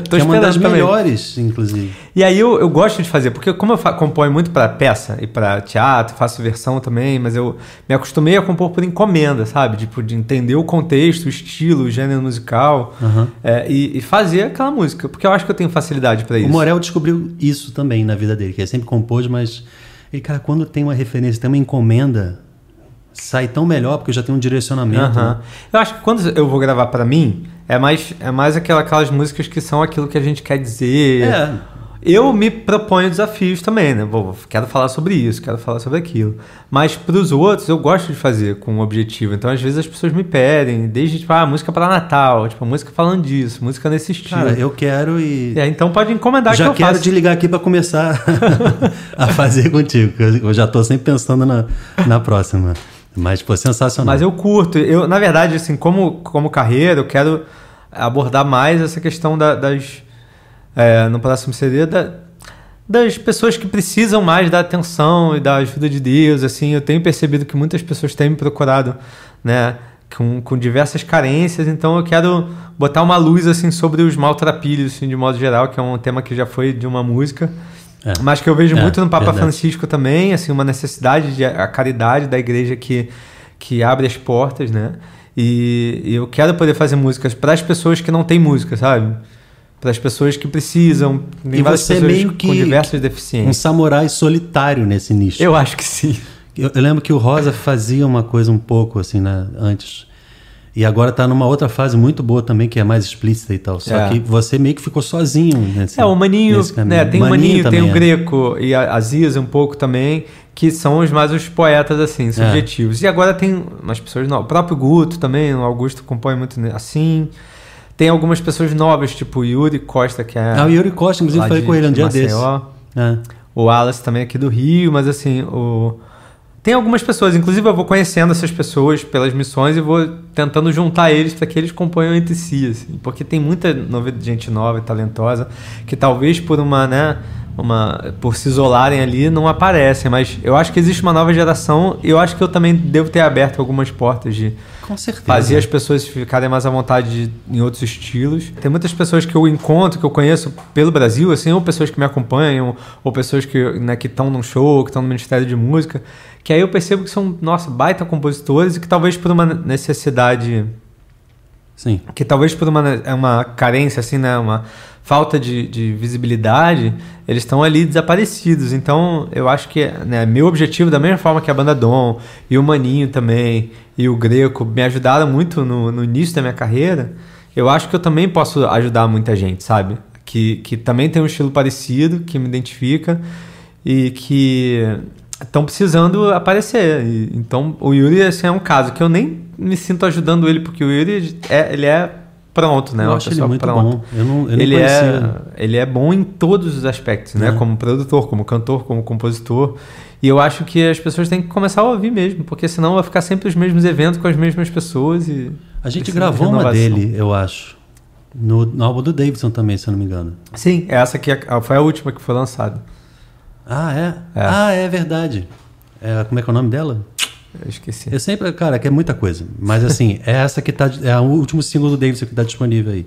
Tô [laughs]
que é uma das
também.
melhores, inclusive.
E aí eu, eu gosto de fazer, porque como eu componho muito pra peça e pra teatro, faço versão também, mas eu me acostumei a compor por encomenda, sabe? Tipo, de entender o contexto, o estilo, o gênero musical
Aham.
é, e, e fazer aquela música, porque eu acho que eu tenho facilidade pra isso.
O Morel descobriu isso também na vida dele, que ele sempre compôs, mas ele, cara, quando tem uma referência, tem uma encomenda, sai tão melhor, porque eu já tenho um direcionamento. Né?
Eu acho que quando eu vou gravar pra mim, é mais, é mais aquela, aquelas músicas que são aquilo que a gente quer dizer.
É.
Eu me proponho desafios também, né? Quero falar sobre isso, quero falar sobre aquilo. Mas pros outros, eu gosto de fazer com um objetivo. Então, às vezes, as pessoas me pedem, desde, tipo, ah, música para Natal, tipo, música falando disso, música nesse estilo.
Cara, eu quero e.
É, então pode encomendar
já
que eu
quero
faço.
te ligar aqui para começar [laughs] a fazer contigo. Eu já tô sempre pensando na, na próxima. Mas, pô, sensacional.
Mas eu curto. Eu, na verdade, assim, como, como carreira, eu quero abordar mais essa questão da- das. É, no próximo CD, da- das pessoas que precisam mais da atenção e da ajuda de Deus. Assim, eu tenho percebido que muitas pessoas têm me procurado, né? Com, com diversas carências, então eu quero botar uma luz assim sobre os maltrapilhos, assim, de modo geral, que é um tema que já foi de uma música,
É.
mas que eu vejo
É,
muito no Papa
verdade.
Francisco também, assim, uma necessidade de a caridade da igreja que, que abre as portas, né? E, e eu quero poder fazer músicas para as pessoas que não têm música, sabe? Para as pessoas que precisam. Tem
E você
pessoas
meio
com
que
diversas
um
deficiências.
samurai solitário nesse nicho.
Eu acho que sim.
Eu, eu lembro que o Rosa fazia uma coisa um pouco assim, né, antes. E agora tá numa outra fase muito boa também, que é mais explícita e tal. Só
É.
que você meio que ficou sozinho nesse
É, o Maninho, né? Tem o Maninho, tem
também
o
é.
Greco e a, a Ziza um pouco também, que são os mais os poetas,
É.
assim, subjetivos. E agora tem umas pessoas novas. O próprio Guto também, o Augusto compõe muito assim. Tem algumas pessoas novas, tipo o Yuri Costa, que é.
Ah, o Yuri Costa, inclusive, falei
de-
com ele um dia desse. É.
O Wallace também aqui do Rio, mas assim, o... tem algumas pessoas, inclusive eu vou conhecendo essas pessoas pelas missões e vou tentando juntar eles para que eles componham entre si, assim, porque tem muita gente nova e talentosa que talvez por uma, né, uma, por se isolarem ali não aparecem, mas eu acho que existe uma nova geração e eu acho que eu também devo ter aberto algumas portas de
Com certeza.
fazer as pessoas ficarem mais à vontade de- em outros estilos. Tem muitas pessoas que eu encontro, que eu conheço pelo Brasil, assim, ou pessoas que me acompanham, ou pessoas que né, que estão num show, que estão no Ministério de Música, que aí eu percebo que são, nossa, baita compositores e que talvez por uma necessidade,
Sim.
que talvez por uma, é uma carência, assim, né, uma falta de, de visibilidade, eles estão ali desaparecidos. Então, eu acho que né, meu objetivo, da mesma forma que a banda Dom e o Maninho também, e o Greco me ajudaram muito no, no início da minha carreira, eu acho que eu também posso ajudar muita gente, sabe? Que, que também tem um estilo parecido, que me identifica e que estão precisando aparecer. E, então, o Yuri assim, é um caso que eu nem me sinto ajudando ele, porque o Yuri é, ele é pronto, né?
eu
Uma
acho ele muito
pronta.
bom. Eu não, eu não
Ele
conhecia.
é, ele é bom em todos os aspectos, né?
É.
Como produtor, como cantor, como compositor. E eu acho que as pessoas têm que começar a ouvir mesmo, porque senão vai ficar sempre os mesmos eventos com as mesmas pessoas e
A gente gravou uma dele, eu acho. No, no álbum do Davidson também, se eu não me engano.
Sim, essa aqui é- foi a última que foi lançada.
Ah, é?
É.
Ah, é verdade. É, como é que é o nome dela?
Eu esqueci.
Eu sempre, cara, que é muita coisa. Mas [laughs] assim, é essa que tá. É o último single do Davidson que tá disponível aí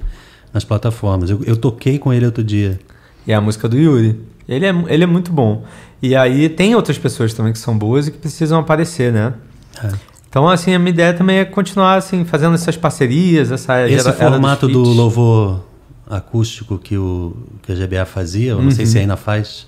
nas plataformas. Eu, eu toquei com ele outro dia.
E é a música do Yuri. Ele é, ele é muito bom. E aí tem outras pessoas também que são boas e que precisam aparecer, né?
É.
Então, assim, a minha ideia também é continuar, assim, fazendo essas parcerias, essa
Esse formato do louvor acústico que, o, que a GBA fazia, eu não sei
Uhum.
se ainda faz,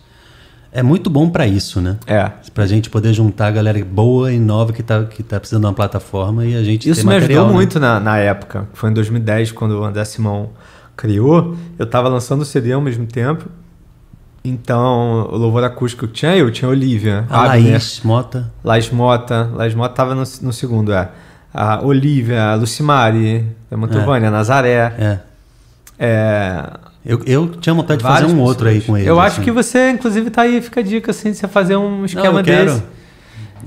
é muito bom pra isso, né?
É.
Pra gente poder juntar a galera boa e nova que tá, que tá precisando de uma plataforma e a gente
Isso me
material,
ajudou
né?
muito na, na época. Foi em 2010, quando o André Simão criou. Eu tava lançando o CD ao mesmo tempo. Então, o louvor acústico que tinha eu, tinha a Olivia,
A
Abner,
Laís Mota.
Laís Mota. Laís Mota tava no, no segundo, é. A Olivia, a Lucimari, a Mantovânia, a Nazaré.
É.
É,
Eu, eu tinha vontade de
várias
fazer um outro aí
pessoas.
com ele.
Eu acho
assim.
que você, inclusive, tá aí, fica a dica assim, de você fazer um esquema
eu quero.
desse.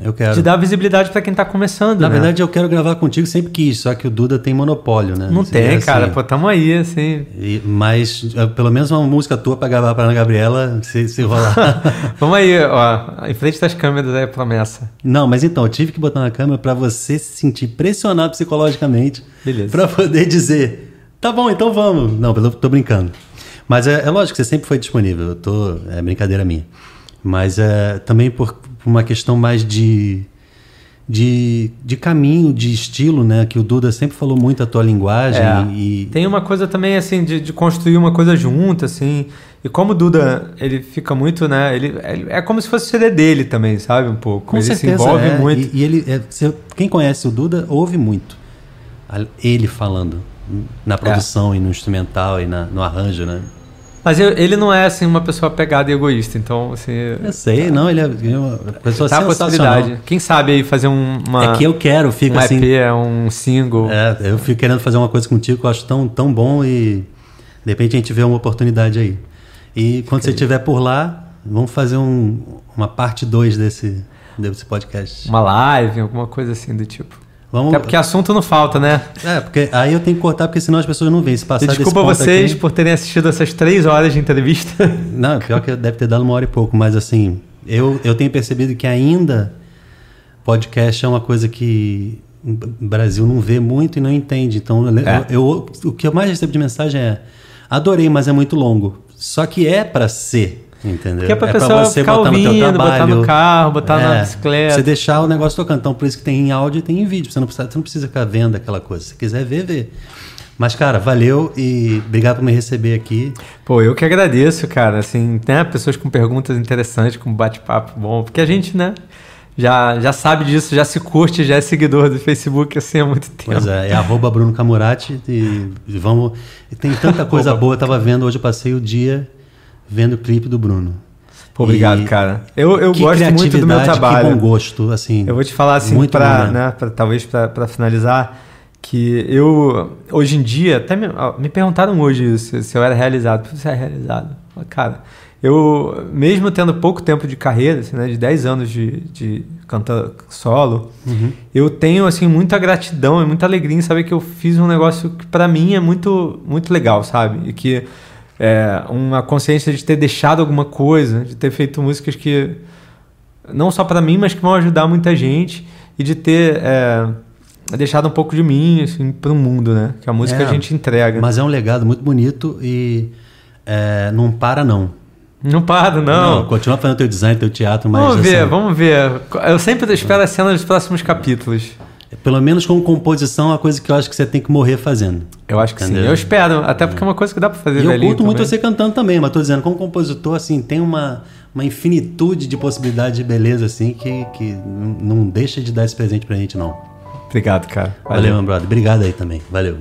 Eu quero.
De dar visibilidade para quem tá começando,
Na
né?
verdade, eu quero gravar contigo sempre quis, só que o Duda tem monopólio, né?
Não
Assim,
tem,
assim,
cara. Pô, tamo aí, assim.
e- mas eh, pelo menos uma música tua pra gravar pra Ana Gabriela, se, se rolar. [laughs]
Vamos aí, ó. Em frente das câmeras a promessa.
Não, mas então, eu tive que botar na câmera pra você se sentir pressionado psicologicamente.
Beleza.
Pra poder dizer, tá bom, então vamos. Não, tô brincando. Mas é, é lógico que você sempre foi disponível. Eu tô, é brincadeira minha. Mas é também por, por uma questão mais de, de, de caminho, de estilo, né? Que o Duda sempre falou muito a tua linguagem
É.
e
Tem uma coisa também, assim, de, de construir uma coisa junto, assim. E como o Duda, ele fica muito, né? Ele, ele- é como se fosse o CD dele também, sabe? Um pouco.
com
ele
certeza
se envolve
é.
muito.
E, e ele, é, você- quem conhece o Duda ouve muito ele falando na produção e no instrumental e na- no arranjo, né?
Mas eu- ele não é, assim, uma pessoa pegada e egoísta. Então, assim...
Eu sei, não, ele é é uma pessoa
tá possibilidade. Quem sabe aí fazer um, uma,
É que eu quero, fico
um
assim.
EP, um single.
É, eu fico querendo fazer uma coisa contigo que eu acho tão, tão bom e de repente a gente vê uma oportunidade aí. E quando você estiver por lá, vamos fazer um- uma parte 2 desse, desse podcast.
Uma live, alguma coisa assim do tipo.
Vamos,
Até porque assunto não falta, né?
É, porque aí eu tenho que cortar, porque senão as pessoas não veem. Se passar
desculpa vocês
aqui-
por terem assistido essas três horas de entrevista. [laughs]
Não, pior que deve ter dado uma hora e pouco, mas assim, eu, eu tenho percebido que ainda podcast é uma coisa que o Brasil não vê muito e não entende. Então, eu-
É.
eu, o que eu mais recebo de mensagem é: adorei, mas é muito longo. Só que é pra ser, entendeu?
Que é pra
pra
pessoa
você
ficar
botar no teu
ouvindo, botar
trabalho.
no carro, botar na
É,
bicicleta.
Você deixar o negócio tocando. Então, por isso que tem em áudio e tem em vídeo. Você não precisa, você não precisa ficar vendo aquela coisa. Se quiser ver, vê. Mas, cara, valeu e obrigado por me receber aqui.
Pô, eu que agradeço, cara. Assim, né? Pessoas com perguntas interessantes, com bate-papo bom. Porque a gente, né? Já, já sabe disso, já se curte, já é seguidor do Facebook assim há muito tempo.
Pois é, é arroba Bruno Camurati e, vamos. Tem tanta [laughs] coisa boa. Eu tava vendo, hoje eu passei o dia vendo o clipe do Bruno.
Pô, obrigado,
E
cara. Eu, eu gosto muito do meu trabalho.
Que bom gosto, assim.
Eu vou te falar assim,
muito
pra,
bom mesmo.
né, pra- talvez para finalizar, que eu, hoje em dia, até me, me perguntaram hoje se, se eu era realizado. Você é realizado? Cara, eu, mesmo tendo pouco tempo de carreira, assim, né, de 10 anos de, de cantar solo,
Uhum.
eu tenho assim muita gratidão e muita alegria em saber que eu fiz um negócio que para mim é muito muito legal, sabe? E que é uma consciência de ter deixado alguma coisa, de ter feito músicas que não só para mim, mas que vão ajudar muita gente e de ter é, deixado um pouco de mim assim para o mundo, né? Que a música
É,
a gente entrega.
Mas é um legado muito bonito e é, não para, não.
Não para, não.
continua fazendo teu design, teu teatro, mas.
vamos ver,
assim,
vamos ver. Eu sempre espero as cenas dos próximos capítulos.
Pelo menos com composição, é uma coisa que eu acho que você tem que morrer fazendo.
Eu acho que sim.
Entendeu?
Eu espero, até porque é uma coisa que dá para fazer
E eu curto muito
também.
você cantando também, mas tô dizendo, como compositor, assim, tem uma, uma infinitude de possibilidades de beleza, assim, que, que não deixa de dar esse presente pra gente, não.
Obrigado, cara.
Valeu, meu brother. Obrigado aí também. Valeu.